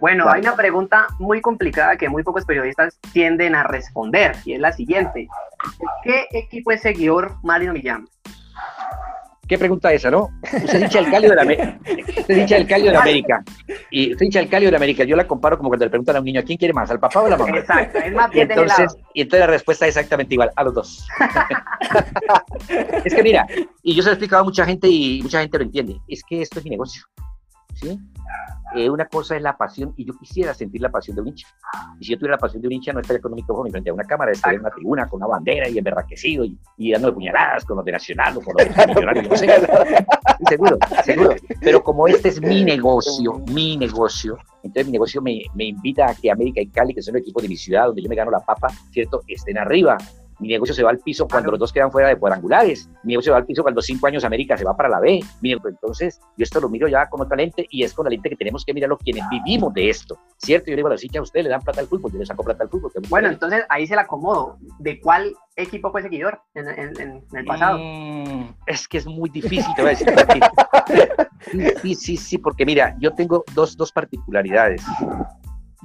Bueno, hay una pregunta muy complicada que muy pocos periodistas tienden a responder y es la siguiente. ¿Qué equipo es seguidor Mario Millán? ¿Qué pregunta esa, no? Usted es hincha del Cali de la América. Usted es hincha del Cali de la América. Y usted es hincha del Cali de la América. Yo la comparo como cuando le preguntan a un niño, ¿a quién quiere más? ¿Al papá o a la mamá? Exacto, es más y entonces, y entonces la respuesta es exactamente igual, a los dos. es que mira, y yo se lo he explicado a mucha gente y mucha gente lo entiende. Es que esto es mi negocio. ¿Sí? Eh, una cosa es la pasión, y yo quisiera sentir la pasión de un hincha. Y si yo tuviera la pasión de un hincha, no estaría con un micrófono frente a una cámara, estaría en una tribuna con una bandera y emberraquecido y, y dando puñaladas con los de Nacional o con los de Millonarios, no sé. seguro, seguro. Pero como este es mi negocio, mi negocio, entonces mi negocio me, me invita a que América y Cali, que son el equipo de mi ciudad, donde yo me gano la papa, ¿cierto?, estén arriba. Mi negocio se va al piso cuando los dos quedan fuera de cuadrangulares. Mi negocio se va al piso cuando cinco años América se va para la B. Entonces, yo esto lo miro ya con otra lente y es con la lente que tenemos que mirarlo quienes vivimos de esto. ¿Cierto? Yo le digo a los hinchas, a ustedes le dan plata al fútbol, yo les saco plata al fútbol. Bueno, entonces ahí se la acomodo. ¿De cuál equipo fue seguidor en, en, en el pasado? Mm, es que es muy difícil, te voy a decir. sí, sí, sí, porque mira, yo tengo dos, dos particularidades.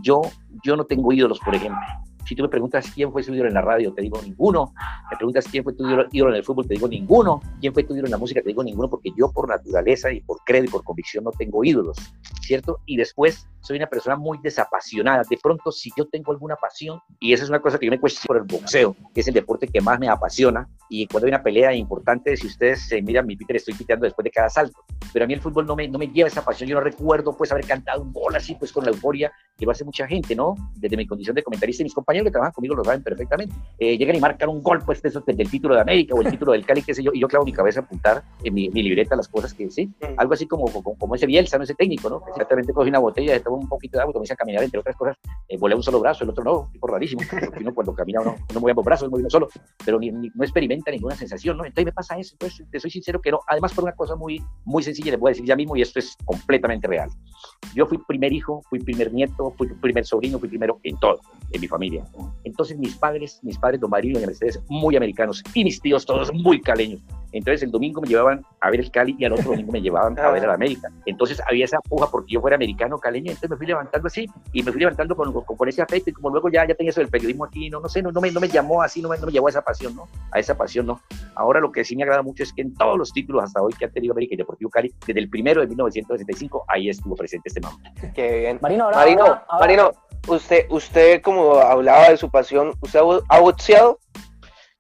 Yo, yo no tengo ídolos, por ejemplo. Si tú me preguntas quién fue su ídolo en la radio, te digo ninguno. Me preguntas quién fue tu ídolo en el fútbol, te digo ninguno. ¿Quién fue tu ídolo en la música? Te digo ninguno, porque yo por naturaleza y por credo y por convicción no tengo ídolos, ¿cierto? Y después soy una persona muy desapasionada. De pronto, si yo tengo alguna pasión, y esa es una cosa que yo me cuestiono por el boxeo, que es el deporte que más me apasiona, y cuando hay una pelea importante, si ustedes se miran mi Twitter, estoy piteando después de cada salto. Pero a mí el fútbol no me, no me lleva esa pasión. Yo no recuerdo pues haber cantado un gol así, pues con la euforia que lo hace mucha gente, ¿no? Desde mi condición de comentarista y mis compañeros que trabajan conmigo lo saben perfectamente. Eh, llegan y marcan un gol, pues, de eso, del título de América o el título del Cali, qué sé yo, y yo clavo mi cabeza a apuntar en mi, mi libreta las cosas que sí. Algo así como, como, como, ese Bielsa, no ese técnico, ¿no? Exactamente cogí una botella, estaba un poquito de agua, comienza a caminar, entre otras cosas, eh, volé un solo brazo, el otro no, tipo rarísimo, porque uno cuando camina uno, no mueve ambos brazos, mueve uno solo, pero ni, no experimenta ninguna sensación, ¿no? Entonces me pasa eso, pues te soy sincero que no, además por una cosa muy, muy sencilla, les voy a decir ya mismo, y esto es completamente real. Yo fui primer hijo, fui primer nieto, fui primer sobrino, fui primero en todo, en mi familia. Entonces mis padres, mis padres, don Marino y Mercedes, muy americanos, y mis tíos todos muy caleños. Entonces el domingo me llevaban a ver el Cali y al otro domingo me llevaban a ver a la América. Entonces había esa puja porque yo fuera americano, caleño, entonces me fui levantando así y me fui levantando con, con, ese afecto y como luego ya, ya tenía eso del periodismo aquí, no, no sé, no, no, me, no me llamó así, no me, no me llevó a esa pasión, ¿no? A esa pasión, ¿no? Ahora lo que sí me agrada mucho es que en todos los títulos hasta hoy que ha tenido América y Deportivo Cali, desde el primero de 1965, ahí estuvo presente este nombre. Qué bien. Marino, ahora, Marino, Marino, usted, usted como hablaba de su pasión, ¿usted ha boxeado?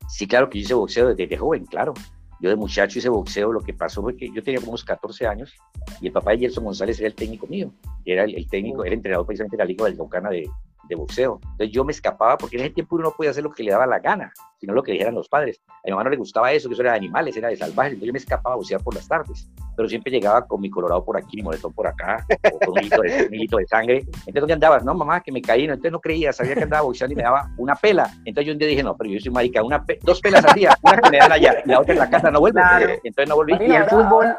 Sí, claro que hice boxeo desde joven, claro. Yo de muchacho hice boxeo, lo que pasó fue que yo tenía unos 14 años y el papá de Gerson González era el técnico mío, era el, técnico, era entrenador precisamente de la Liga Vallecaucana de, de boxeo. Entonces yo me escapaba porque en ese tiempo uno no podía hacer lo que le daba la gana, sino lo que dijeran los padres. A mi mamá no le gustaba eso, que eso era de animales, era de salvajes, entonces yo me escapaba a boxear por las tardes, pero siempre llegaba con mi colorado por aquí, mi moletón por acá, o con un hilito de, de sangre. Entonces, ¿dónde andabas? No, mamá, que me caí, no, entonces no creía, sabía que andaba boxeando y me daba una pela. Entonces yo un día dije, no, pero yo soy marica, una dos pelas al día, una que me dan allá y la otra en la casa, no vuelve. Entonces no volví. ¿Y el fútbol?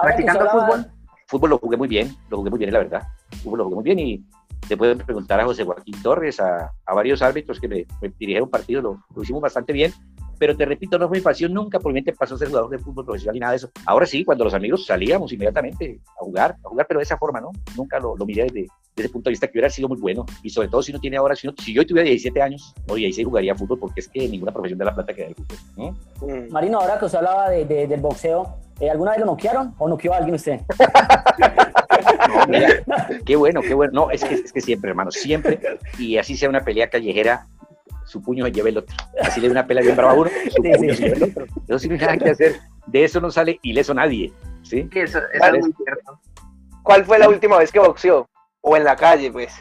¿Practicando fútbol? Fútbol lo jugué muy bien, lo jugué muy bien, la verdad. Fútbol lo jugué muy bien y te pueden preguntar a José Joaquín Torres, a, a varios árbitros que me, dirigieron partido, lo, lo, hicimos bastante bien, pero te repito, no fue mi pasión, nunca por mi mente pasó a ser jugador de fútbol profesional ni nada de eso. Ahora sí, cuando los amigos salíamos inmediatamente a jugar, a jugar, pero de esa forma, ¿no? Nunca lo, lo miré desde, desde, ese punto de vista que hubiera sido muy bueno, y sobre todo si no tiene ahora, si, no, si yo tuviera 17 años, o 16 jugaría fútbol, porque es que ninguna profesión de la plata queda el fútbol. ¿no? Mm. Marino, ahora que usted hablaba de, de, del boxeo, ¿eh, ¿alguna vez lo noquearon o noqueó a alguien usted? No, mira, qué bueno, qué bueno. No, es que, es que siempre, hermano, siempre. Y así sea una pelea callejera, su puño se lleva el otro. Así le da una pelea bien brava a uno, su puño sí, se lleva el otro. Eso sí no hay nada que hacer. De eso no sale ileso nadie. ¿sí? Eso, eso vale. es muy cierto. ¿Cuál fue la última vez que boxeó? O en la calle, pues.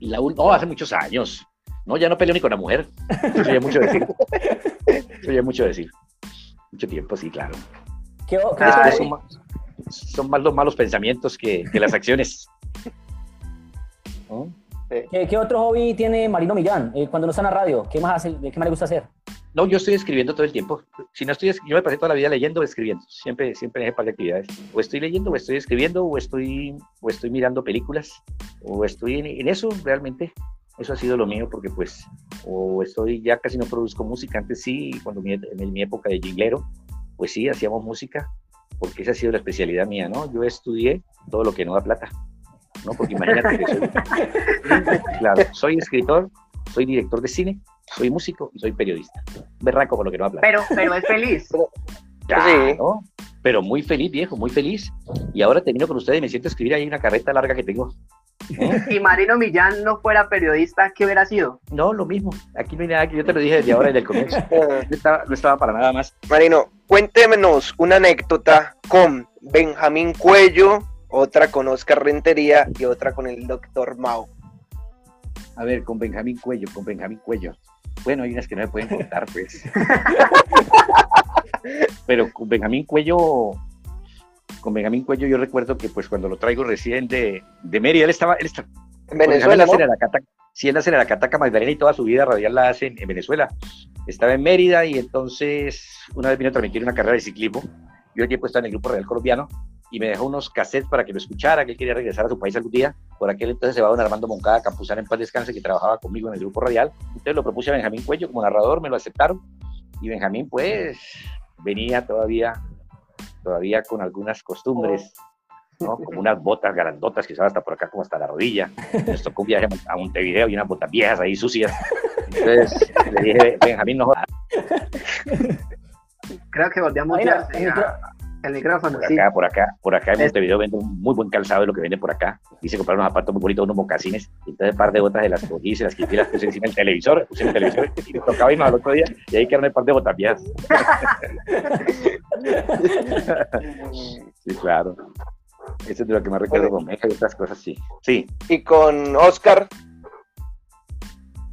La no, hace muchos años. No, ya no peleo ni con la mujer. Eso ya mucho decir. Eso ya mucho decir. Mucho tiempo, sí, claro. ¿Qué, qué ah, son, más, los malos pensamientos que, que las acciones. ¿No? ¿Qué, ¿Qué, otro hobby tiene Marino Millán eh, cuando no está en la radio? ¿Qué más, hace, ¿Qué más le gusta hacer? No, yo estoy escribiendo todo el tiempo. Si no estoy, yo me pasé toda la vida leyendo o escribiendo. Siempre, siempre en ese par de actividades. O estoy leyendo, o estoy escribiendo, o estoy, o estoy mirando películas, o estoy en, en eso realmente. Eso ha sido lo mío porque pues, o estoy, ya casi no produzco música. Antes sí, cuando mi, en mi época de jinglero, pues sí, hacíamos música, porque esa ha sido la especialidad mía, ¿no? Yo estudié todo lo que no da plata. ¿no? Porque imagínate que soy, claro, soy escritor, soy director de cine, soy músico y soy periodista. Berraco por lo que no habla. Pero, pero es feliz. Ya, sí. ¿no? Pero muy feliz, viejo, muy feliz. Y ahora termino con ustedes y me siento a escribir ahí una carreta larga que tengo. ¿Eh? Si Marino Millán no fuera periodista, ¿qué hubiera sido? No, lo mismo. Aquí no hay nada que yo te lo dije desde ahora, desde el comienzo. No estaba, no estaba para nada más. Marino, cuéntenos una anécdota con Benjamín Cuello, otra con Oscar Rentería y otra con el doctor Mao. A ver, con Benjamín Cuello, con Benjamín Cuello. Bueno, hay unas que no me pueden contar, pues. Pero con Benjamín Cuello, con Benjamín Cuello yo recuerdo que pues cuando lo traigo recién de, de Mérida, él estaba, él estaba en Venezuela, ¿no? la Cataca, sí, él hace la Cataca Magdalena y toda su vida radial la hace en, en, Venezuela. Estaba en Mérida y entonces una vez vino a transmitir una carrera de ciclismo. Yo el tiempo estaba en el grupo real colombiano y me dejó unos cassettes para que lo escuchara, que él quería regresar a su país algún día. Por aquel entonces se va don Armando Moncada, Campuzano en paz descanse, que trabajaba conmigo en el grupo radial. Entonces lo propuse a Benjamín Cuello como narrador, me lo aceptaron. Y Benjamín, pues, venía todavía, todavía con algunas costumbres ¿no? Como unas botas grandotas que estaban hasta por acá, como hasta la rodilla. Nos tocó un viaje a Montevideo y unas botas viejas ahí sucias. Entonces le dije, Benjamín, no Creo que volvíamos a el micrófono. Por acá, por acá, por acá en Montevideo vende un muy buen calzado de lo que vende por acá. Hice comprar unos zapatos muy bonitos, unos mocasines. Y entonces un par de botas de las cogí, se las quité, las puse encima del televisor, puse el televisor y me tocaba irme al otro día. Y ahí quedaron un par de botas viejas. sí, claro. Eso es de lo que me recuerdo con Meja y otras cosas, sí. Sí. ¿Y con Oscar?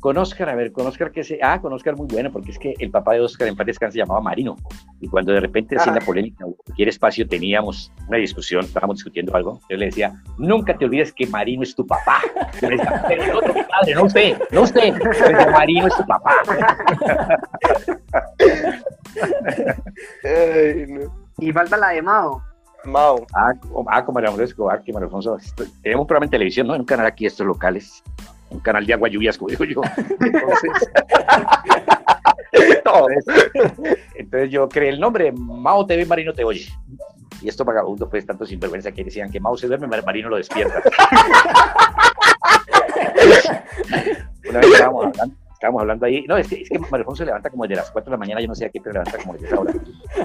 Con Oscar, a ver, con Oscar que se. Ah, con Oscar muy bueno, porque es que el papá de Oscar en paz descanse se llamaba Marino. Y cuando de repente, así en la ah. polémica, cualquier espacio teníamos una discusión, estábamos discutiendo algo, yo le decía, nunca te olvides que Marino es tu papá. Yo le decía, pero el otro padre, no usted, no usted, pero Marino es tu papá. Y falta la de Mao. Mao. Ah, ah como María Escobar, que María Alfonso. Tenemos un programa en televisión, ¿no? En un canal aquí, estos locales un canal de agua lluvias, como digo yo. Entonces, yo creé el nombre, Mao TV Marino te oye. Y esto vagabundo, pues, tanto sinvergüenza que decían que Mao se duerme, Marino lo despierta. Una vez estábamos hablando, estábamos hablando ahí. No, es que, es que Mario se levanta como desde las 4 de la mañana, yo no sé a qué, pero levanta como desde esa hora.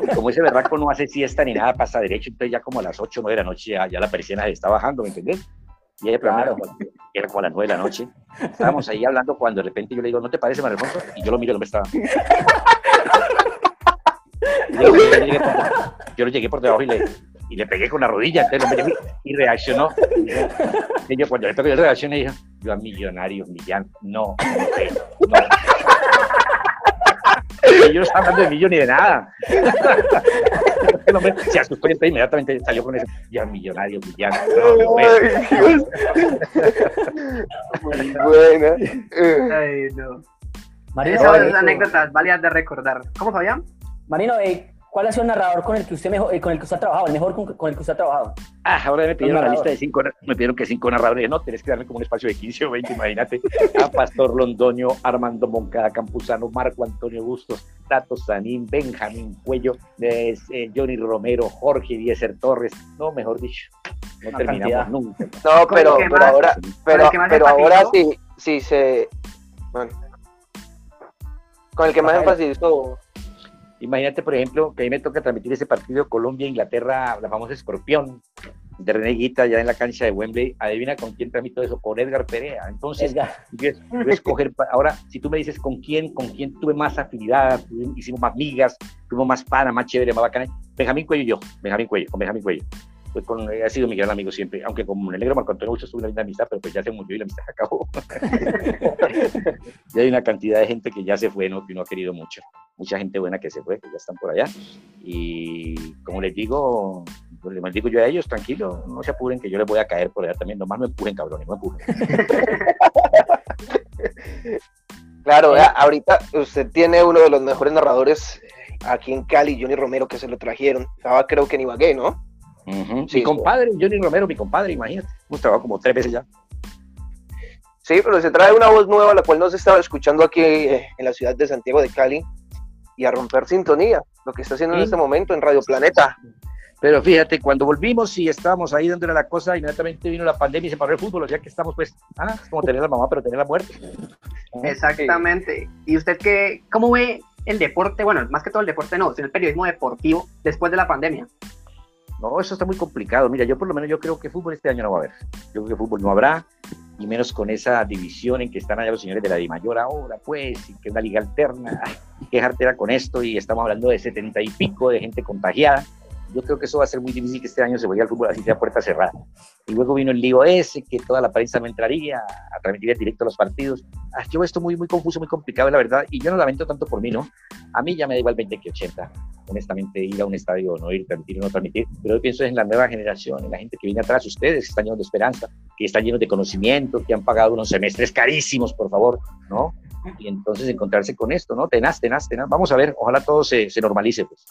Y como ese berraco no hace siesta ni nada, pasa derecho, entonces ya como a las 8 o 9 de la noche ya, ya la persiana se está bajando, ¿me entendés? Y ella claro. era como a las nueve de la noche. Estábamos ahí hablando cuando de repente yo le digo, ¿no te parece, María Alfonso? Y yo lo miro y no me estaba. Yo, lo llegué por debajo y le, y le pegué con la rodilla, y reaccionó. Y yo cuando le pegué, yo reaccioné y dijo, yo a millonarios, millán, no, no, no. Y yo no estaba hablando de millón ni de nada. El hombre se asustó y inmediatamente salió con eso. Ya millonario, millán. No, Muy buena. Ay, no. Marino, Esas anécdotas válidas de recordar. ¿Cómo, Fabián? Marino, eh, ¿Cuál ha sido el narrador con el que usted mejor, eh, con el que usted ha trabajado, el mejor con, el que usted ha trabajado? Ah, ahora me pidieron la lista de cinco, me pidieron que cinco narradores, no, tenés que darme como un espacio de 15 o 20, imagínate. A Pastor Londoño, Armando Moncada Campuzano, Marco Antonio Bustos, Tato Sanín, Benjamín Cuello, eh, Johnny Romero, Jorge Diezer Torres, no, mejor dicho, no terminamos nunca. No, pero, pero ahora, pero, pero ahora sí, sí se, bueno, con el que más énfasis Imagínate, por ejemplo, que a mí me toca transmitir ese partido Colombia-Inglaterra, la famosa Escorpión, de Reneguita, ya en la cancha de Wembley. Adivina con quién transmito eso, con Edgar Perea. Entonces, Yo, escoger, ahora, si tú me dices con quién, con quién tuve más afinidad, hicimos más migas, tuvimos más pana, más chévere, más bacana, Benjamín Cuello y yo, Benjamín Cuello, con Benjamín Cuello. Pues con, ha sido mi gran amigo siempre, aunque con el negro Marco Antonio Mucho tuve una linda amistad, pero pues ya se murió y la amistad se acabó. y hay una cantidad de gente que ya se fue, ¿no? que no ha querido mucho mucha gente buena que se fue, que ya están por allá. Y como les digo, pues les digo yo a ellos, tranquilo, no se apuren que yo les voy a caer por allá también, nomás me empujen, cabrón, no me empujen. claro, ahorita usted tiene uno de los mejores narradores aquí en Cali, Johnny Romero, que se lo trajeron. Estaba creo que en Ibagué, ¿no? Mi compadre, Johnny Romero, mi compadre, imagínate. Hemos trabajado como tres veces ya. Sí, pero se trae una voz nueva, la cual no se estaba escuchando aquí eh, en la ciudad de Santiago de Cali y a romper sintonía, lo que está haciendo en este momento en Radio Planeta. Pero fíjate, cuando volvimos y estábamos ahí dándole la cosa, inmediatamente vino la pandemia y se paró el fútbol, ya que estamos pues, ah, es como tener la mamá, pero tener la muerte. Exactamente. ¿Y usted qué, cómo ve el deporte? Bueno, más que todo el deporte no, sino el periodismo deportivo después de la pandemia. No, eso está muy complicado. Mira, yo por lo menos yo creo que fútbol este año no va a haber. Yo creo que fútbol no habrá, y menos con esa división en que están allá los señores de la Dimayor ahora, pues, y que es una liga alterna. Qué jartera con esto, y estamos hablando de setenta y pico de gente contagiada yo creo que eso va a ser muy difícil que este año se vaya al fútbol así sea puerta cerrada. Y luego vino el lío ese, que toda la prensa me entraría a transmitir en directo los partidos. Ah, yo esto muy, muy confuso, muy complicado, la verdad, y yo no lamento tanto por mí, ¿no? A mí ya me da igual 20 que 80, honestamente, ir a un estadio no ir, transmitir o no transmitir, pero yo pienso en la nueva generación, en la gente que viene atrás, ustedes que están llenos de esperanza, que están llenos de conocimiento, que han pagado unos semestres carísimos, por favor, ¿no? Y entonces encontrarse con esto, ¿no? Tenaz, tenaz, tenaz. Vamos a ver, ojalá todo se, se normalice, pues.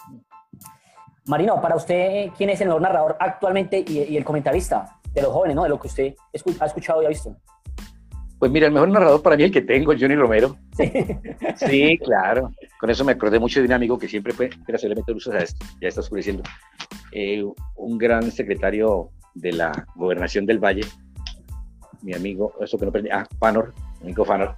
Marino, para usted, ¿quién es el mejor narrador actualmente y, el comentarista de los jóvenes, ¿no? de lo que usted ha escuchado y ha visto? Pues mira, el mejor narrador para mí el que tengo, Johnny Romero. Sí. sí, claro. Con eso me acordé mucho de un amigo que siempre fue, espera, se le meto esto, ya está oscureciendo. Eh, un gran secretario de la gobernación del Valle, mi amigo, eso que no perdí, ah, Fanor, mi amigo Fanor.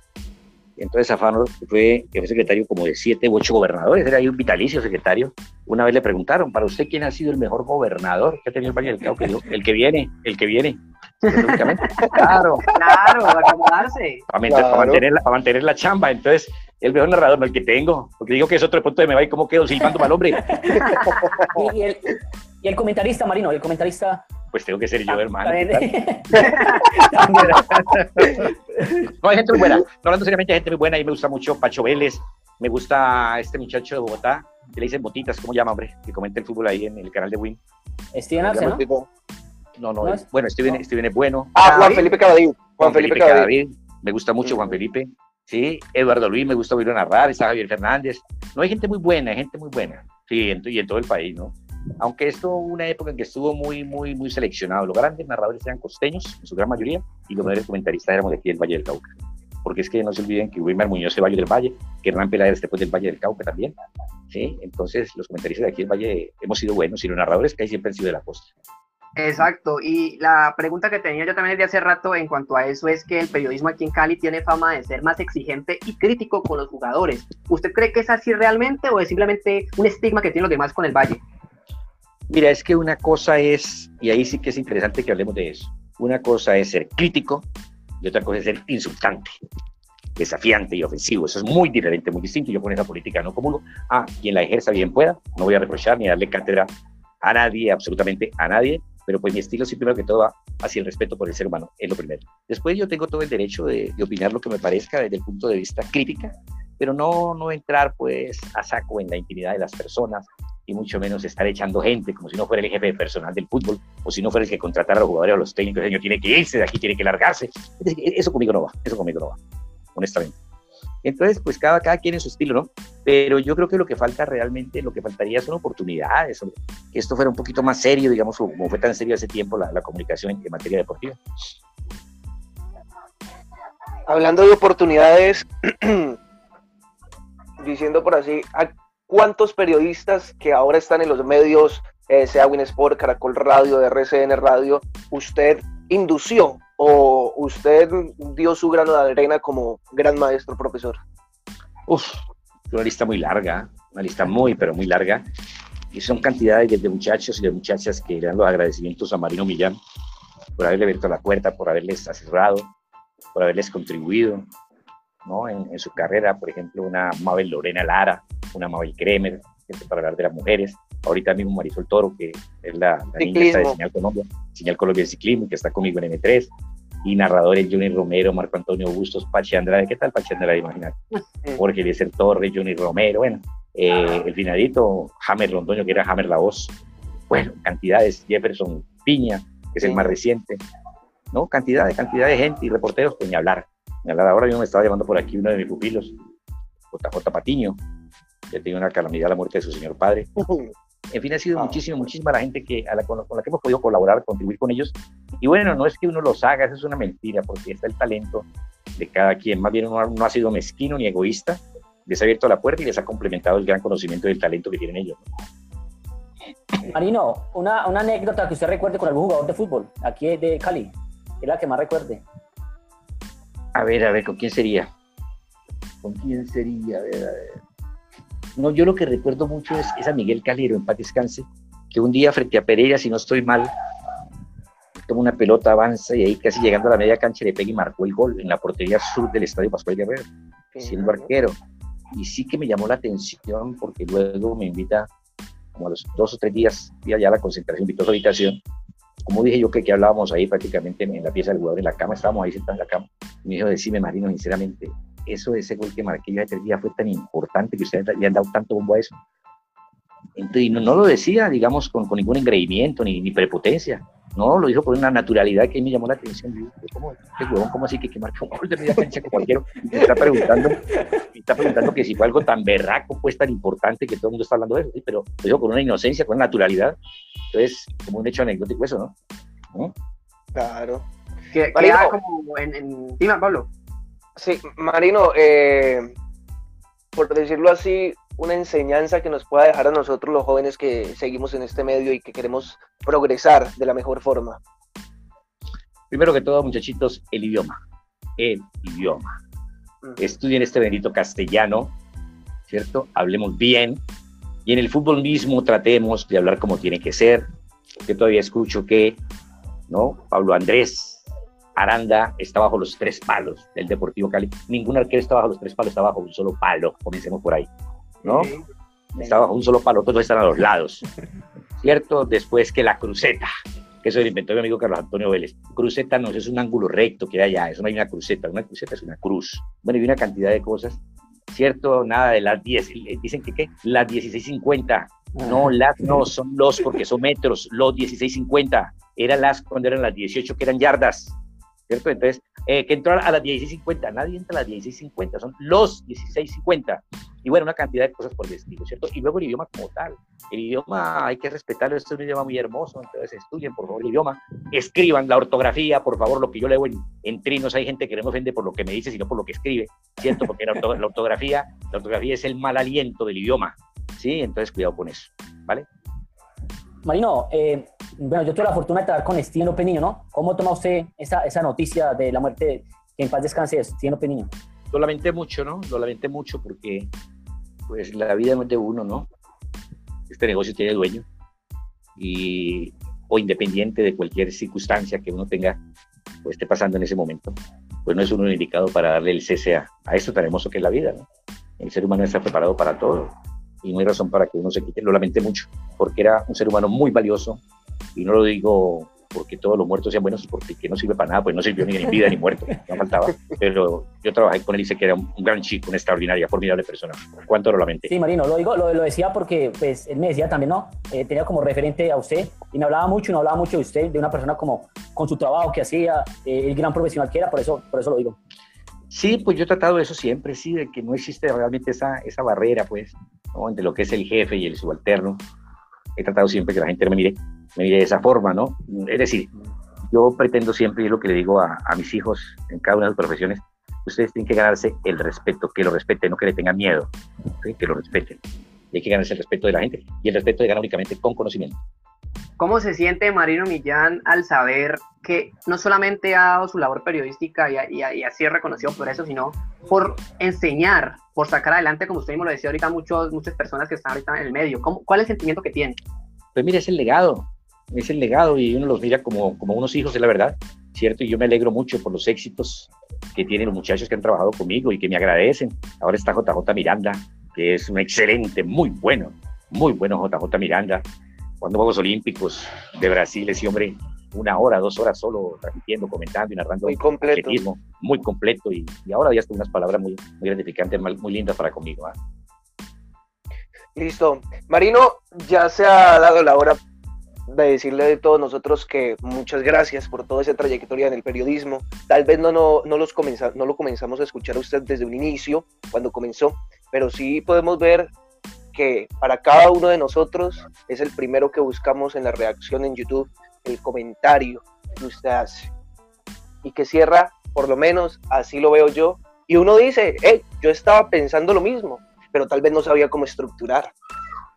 Entonces a Fanor fue, que fue secretario como de siete u ocho gobernadores, era ahí un vitalicio secretario. Una vez le preguntaron, ¿para usted quién ha sido el mejor gobernador que ha tenido el Valle del Cauca? el que viene, el que viene. claro, claro, acomodarse. Para, mantener, para mantener la chamba. Entonces, el mejor narrador, no el que tengo, porque digo que es otro punto de me va y cómo quedo silbando mal hombre. y, el, y, el, comentarista, Marino, el comentarista. Pues tengo que ser yo, hermano. no, hay gente muy buena. No, hablando seriamente, hay gente muy buena. Y me gusta mucho Pacho Vélez. Me gusta este muchacho de Bogotá, que le dicen botitas, ¿cómo llama, hombre? Que comenta el fútbol ahí en el canal de Win. Steven Arce, ¿no? No, no, es, bueno, Steven, no. Steven es bueno. Ah, Juan Felipe Cadavid. Juan, Felipe, Felipe Me gusta mucho Juan Felipe. Sí, Eduardo Luis, me gusta oírlo narrar, está Javier Fernández. No hay gente muy buena, hay gente muy buena. Sí, en, y en todo el país, ¿no? Aunque esto una época en que estuvo muy, muy, muy seleccionado. Los grandes narradores eran costeños, en su gran mayoría, y los grandes comentaristas éramos de aquí del Valle del Cauca. Porque es que no se olviden que Wilmar Muñoz es Valle del Valle, que Hernán Peláez después del Valle del Cauca también. ¿sí? Entonces, los comentaristas de aquí del Valle hemos sido buenos y los narradores que ahí siempre han sido de la costa. Exacto, y la pregunta que tenía yo también desde hace rato en cuanto a eso es que el periodismo aquí en Cali tiene fama de ser más exigente y crítico con los jugadores. ¿Usted cree que es así realmente o es simplemente un estigma que tienen los demás con el Valle? Mira, es que una cosa es, y ahí sí que es interesante que hablemos de eso, una cosa es ser crítico y otra cosa es ser insultante, desafiante y ofensivo. Eso es muy diferente, muy distinto. Yo con esa política no comulgo. Ah, quien la ejerza bien pueda, no voy a reprochar ni darle cátedra a nadie, absolutamente a nadie, pero pues mi estilo sí primero que todo va hacia el respeto por el ser humano, es lo primero. Después yo tengo todo el derecho de, opinar lo que me parezca desde el punto de vista crítica, pero no, no entrar pues a saco en la intimidad de las personas y mucho menos estar echando gente como si no fuera el jefe personal del fútbol o si no fuera el que contratara a los jugadores o a los técnicos, el señor tiene que irse de aquí, tiene que largarse. Eso conmigo no va, eso conmigo no va, honestamente. Entonces, pues cada, cada quien en su estilo, ¿no? Pero yo creo que lo que falta realmente, lo que faltaría son oportunidades, que esto fuera un poquito más serio, digamos, como fue tan serio hace tiempo la, la comunicación en, materia deportiva. Hablando de oportunidades, diciendo por así, ¿a cuántos periodistas que ahora están en los medios, eh, sea Winsport, Caracol Radio, RCN Radio, usted indució o usted dio su grano de arena como gran maestro, profesor? Uf, una lista muy larga, una lista muy, pero muy larga. Y son cantidades de muchachos y de muchachas que dan los agradecimientos a Marino Millán por haberle abierto la puerta, por haberles asesorado, por haberles contribuido ¿no? en, su carrera. Por ejemplo, una Mabel Lorena Lara, una Mabel Kremer, para hablar de las mujeres. Ahorita mismo Marisol Toro, que es la, la niña de Señal Colombia, Señal Colombia de Ciclismo, que está conmigo en M3 y narradores Johnny Romero, Marco Antonio Bustos, Pachi Andrade, ¿qué tal Pachi Andrade? Imagínate. Jorge Eliezer Torres, Johnny Romero, bueno, eh, el finadito, Hammer Londoño, que era Hammer la voz, bueno, cantidades, Jefferson Piña, que es el más reciente, ¿no? Cantidad de, cantidad de gente y reporteros, pues ni hablar, ni hablar. Ahora mismo me estaba llamando por aquí uno de mis pupilos, JJ Patiño, que tiene una calamidad a la muerte de su señor padre. En fin, ha sido ah. muchísimo, muchísima la gente que, a la, con, la que hemos podido colaborar, contribuir con ellos. Y bueno, no es que uno los haga, eso es una mentira, porque está el talento de cada quien. Más bien uno no ha sido mezquino ni egoísta, les ha abierto la puerta y les ha complementado el gran conocimiento del talento que tienen ellos. Marino, una, una anécdota que usted recuerde con algún jugador de fútbol, aquí de Cali, es la que más recuerde. A ver, a ver, ¿con quién sería? ¿Con quién sería? A ver, a ver. No, yo lo que recuerdo mucho es, a Miguel Calero, en paz descanse, que un día frente a Pereira, si no estoy mal, toma una pelota, avanza y ahí casi llegando a la media cancha le pega y marcó el gol en la portería sur del Estadio Pascual Guerrero, siendo arquero. Y sí que me llamó la atención porque luego me invita, como a los dos o tres días, fui allá a la concentración, invitó a su habitación. Como dije yo que, que hablábamos ahí prácticamente en la pieza del jugador en la cama, estábamos ahí sentados en la cama. Y me dijo, decime Marino, sinceramente, eso de ese gol que marqué yo tres días fue tan importante que ustedes le han dado tanto bombo a eso. Entonces, no, no lo decía, digamos, con, con ningún engreimiento ni, ni, prepotencia. No, lo dijo por una naturalidad que me llamó la atención. ¿cómo, ¿cómo así que, que marca un gol de media cancha con cualquiera? Y está preguntando, está preguntando que si fue algo tan berraco, pues tan importante que todo el mundo está hablando de eso, ¿sí? pero lo dijo con una inocencia, con una naturalidad. Entonces, como un hecho anecdótico eso, ¿no? ¿No? Claro. Que, queda como en, en... Dime, Pablo. Sí, Marino, eh, por decirlo así, una enseñanza que nos pueda dejar a nosotros los jóvenes que seguimos en este medio y que queremos progresar de la mejor forma? Primero que todo, muchachitos, el idioma. El idioma. Estudien este bendito castellano, ¿cierto? Hablemos bien. Y en el fútbol mismo tratemos de hablar como tiene que ser. Yo todavía escucho que, ¿no? Pablo Andrés Aranda está bajo los tres palos del Deportivo Cali. Ningún arquero está bajo los tres palos, está bajo un solo palo. Comencemos por ahí, ¿no? Está bajo un solo palo, todos están a los lados, ¿cierto? Después que la cruceta, que eso lo inventó mi amigo Carlos Antonio Vélez. Cruceta no es un ángulo recto que hay allá, eso no hay una cruceta, una cruceta es una cruz. Bueno, y una cantidad de cosas, ¿cierto? Nada de las 10, dicen que qué, las 1650, no, ah. las no, son los porque son metros, los 1650, eran las cuando eran las 18 que eran yardas, ¿cierto? Entonces, eh, que entró a las 16.50, nadie entra a las 16.50, son los 16.50. Y bueno, una cantidad de cosas por el ¿cierto? Y luego el idioma como tal. El idioma hay que respetarlo, es un idioma muy hermoso, entonces estudien por favor el idioma, escriban la ortografía, por favor, lo que yo leo en, en trinos, hay gente que no me ofende por lo que me dice, sino por lo que escribe, ¿cierto? Porque la, la ortografía, la ortografía es el mal aliento del idioma, ¿sí? Entonces cuidado con eso, ¿vale? Marino, eh, bueno, yo tuve la fortuna de estar con Steven López ¿no? ¿Cómo toma usted esa, esa noticia de la muerte, que en paz descanse, Steven López Niño? Lo lamenté mucho, ¿no? Lo lamenté mucho porque, pues, la vida no es de uno, ¿no? Este negocio tiene dueño y, o independiente de cualquier circunstancia que uno tenga o esté pasando en ese momento, pues no es uno indicado para darle el cese a, a esto tan hermoso que es la vida, ¿no? El ser humano está preparado para todo y no hay razón para que uno se quite. Lo lamenté mucho, porque era un ser humano muy valioso y no lo digo porque todos los muertos sean buenos, porque que no sirve para nada, pues no sirvió ni en vida ni muerto, no faltaba. Pero yo trabajé con él y sé que era un, gran chico, una extraordinaria, formidable persona. ¿Cuánto lo lamenté? Sí, Marino, lo digo, lo, lo decía porque pues, él me decía también, ¿no? Eh, tenía como referente a usted y me hablaba mucho, no hablaba mucho de usted, de una persona como con su trabajo que hacía, eh, el gran profesional que era, por eso, por eso lo digo. Sí, pues yo he tratado eso siempre, sí, de que no existe realmente esa, esa barrera, pues, entre lo que es el jefe y el subalterno. He tratado siempre que la gente me mire, me mire de esa forma, ¿no? Es decir, yo pretendo siempre, y es lo que le digo a, mis hijos en cada una de sus profesiones, ustedes tienen que ganarse el respeto, que lo respeten, no que le tengan miedo, que lo respeten. Y hay que ganarse el respeto de la gente, y el respeto se gana únicamente con conocimiento. ¿Cómo se siente Marino Millán al saber que no solamente ha dado su labor periodística y, así es reconocido por eso, sino por enseñar, por sacar adelante, como usted mismo lo decía ahorita, muchos, muchas personas que están ahorita en el medio? ¿Cuál es el sentimiento que tiene? Pues mira, es el legado, es el legado y uno los mira como, como unos hijos, es la verdad, ¿cierto? Y yo me alegro mucho por los éxitos que tienen los muchachos que han trabajado conmigo y que me agradecen. Ahora está JJ Miranda, que es un excelente, muy bueno, muy bueno JJ Miranda cuando Juegos Olímpicos de Brasil, ese hombre, una hora, dos horas solo transmitiendo, comentando y narrando. Muy completo. Muy completo. Y, ahora ya están unas palabras muy, muy gratificantes, muy lindas para conmigo. ¿ah? Listo. Marino, ya se ha dado la hora de decirle de todos nosotros que muchas gracias por toda esa trayectoria en el periodismo. Tal vez no, no, no, los comenzamos no lo comenzamos a escuchar a usted desde un inicio, cuando comenzó, pero sí podemos ver que para cada uno de nosotros es el primero que buscamos en la reacción en YouTube, el comentario que usted hace. Y que cierra, por lo menos así lo veo yo. Y uno dice, hey, yo estaba pensando lo mismo, pero tal vez no sabía cómo estructurar.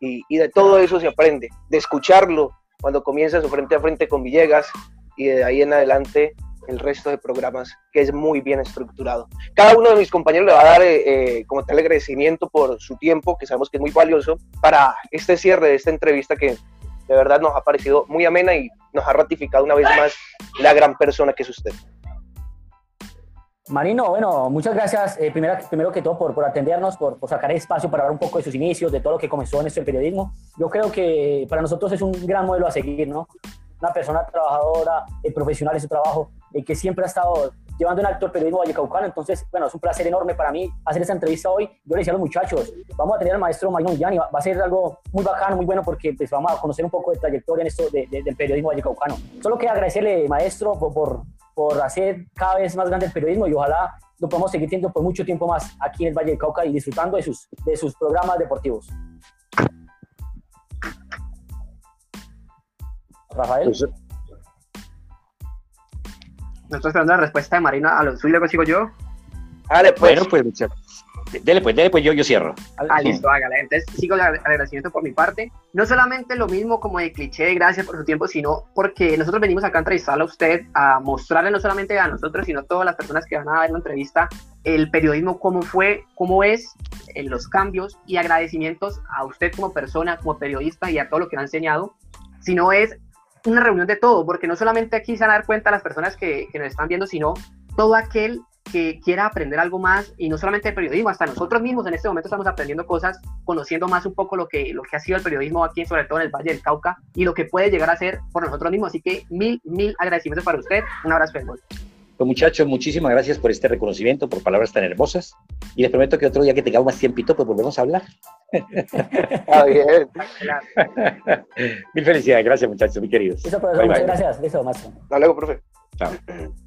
Y, y de todo eso se aprende, de escucharlo cuando comienza su frente a frente con Villegas y de ahí en adelante el resto de programas, que es muy bien estructurado. Cada uno de mis compañeros le va a dar eh, eh, como tal agradecimiento por su tiempo, que sabemos que es muy valioso, para este cierre de esta entrevista que de verdad nos ha parecido muy amena y nos ha ratificado una vez más la gran persona que es usted. Marino, bueno, muchas gracias, eh, primero, primero que todo, por, por atendernos, por, por, sacar espacio para hablar un poco de sus inicios, de todo lo que comenzó en esto del periodismo. Yo creo que para nosotros es un gran modelo a seguir, ¿no? Una persona trabajadora, profesional en su trabajo, que siempre ha estado llevando un alto el periodismo vallecaucano. Entonces, bueno, es un placer enorme para mí hacer esta entrevista hoy. Yo le decía a los muchachos, vamos a tener al maestro Marino Gianni, va, a ser algo muy bacano, muy bueno, porque pues, vamos a conocer un poco de trayectoria en esto del periodismo vallecaucano. Solo quiero agradecerle, maestro, por, por, hacer cada vez más grande el periodismo y ojalá lo podamos seguir teniendo por mucho tiempo más aquí en el Valle del Cauca y disfrutando de sus, de sus programas deportivos. Rafael. Pues, no estoy esperando la respuesta de Marina a lo suyo, lo consigo yo. Vale, pues. Bueno, pues Dele pues, dele pues, yo, yo cierro. Ah, listo, hágala. Entonces sigo el agradecimiento por mi parte. No solamente lo mismo como de cliché, gracias por su tiempo, sino porque nosotros venimos acá a entrevistarle a usted, a mostrarle no solamente a nosotros, sino a todas las personas que van a ver la entrevista, el periodismo, cómo fue, cómo es, en los cambios y agradecimientos a usted como persona, como periodista y a todo lo que le ha enseñado, sino es una reunión de todo, porque no solamente aquí se van a dar cuenta las personas que, que nos están viendo, sino todo aquel que quiera aprender algo más y no solamente el periodismo, hasta nosotros mismos en este momento estamos aprendiendo cosas, conociendo más un poco lo que, lo que ha sido el periodismo aquí, sobre todo en el Valle del Cauca y lo que puede llegar a ser por nosotros mismos. Así que mil, mil agradecimientos para usted. Un abrazo, gol. Pues muchachos, muchísimas gracias por este reconocimiento, por palabras tan hermosas. Y les prometo que otro día que tengamos más tiempito, pues volvemos a hablar. Está bien. Mil felicidades, gracias muchachos, muy queridos. Eso, profesor, muchas gracias. Eso. Hasta luego, profe. Chao.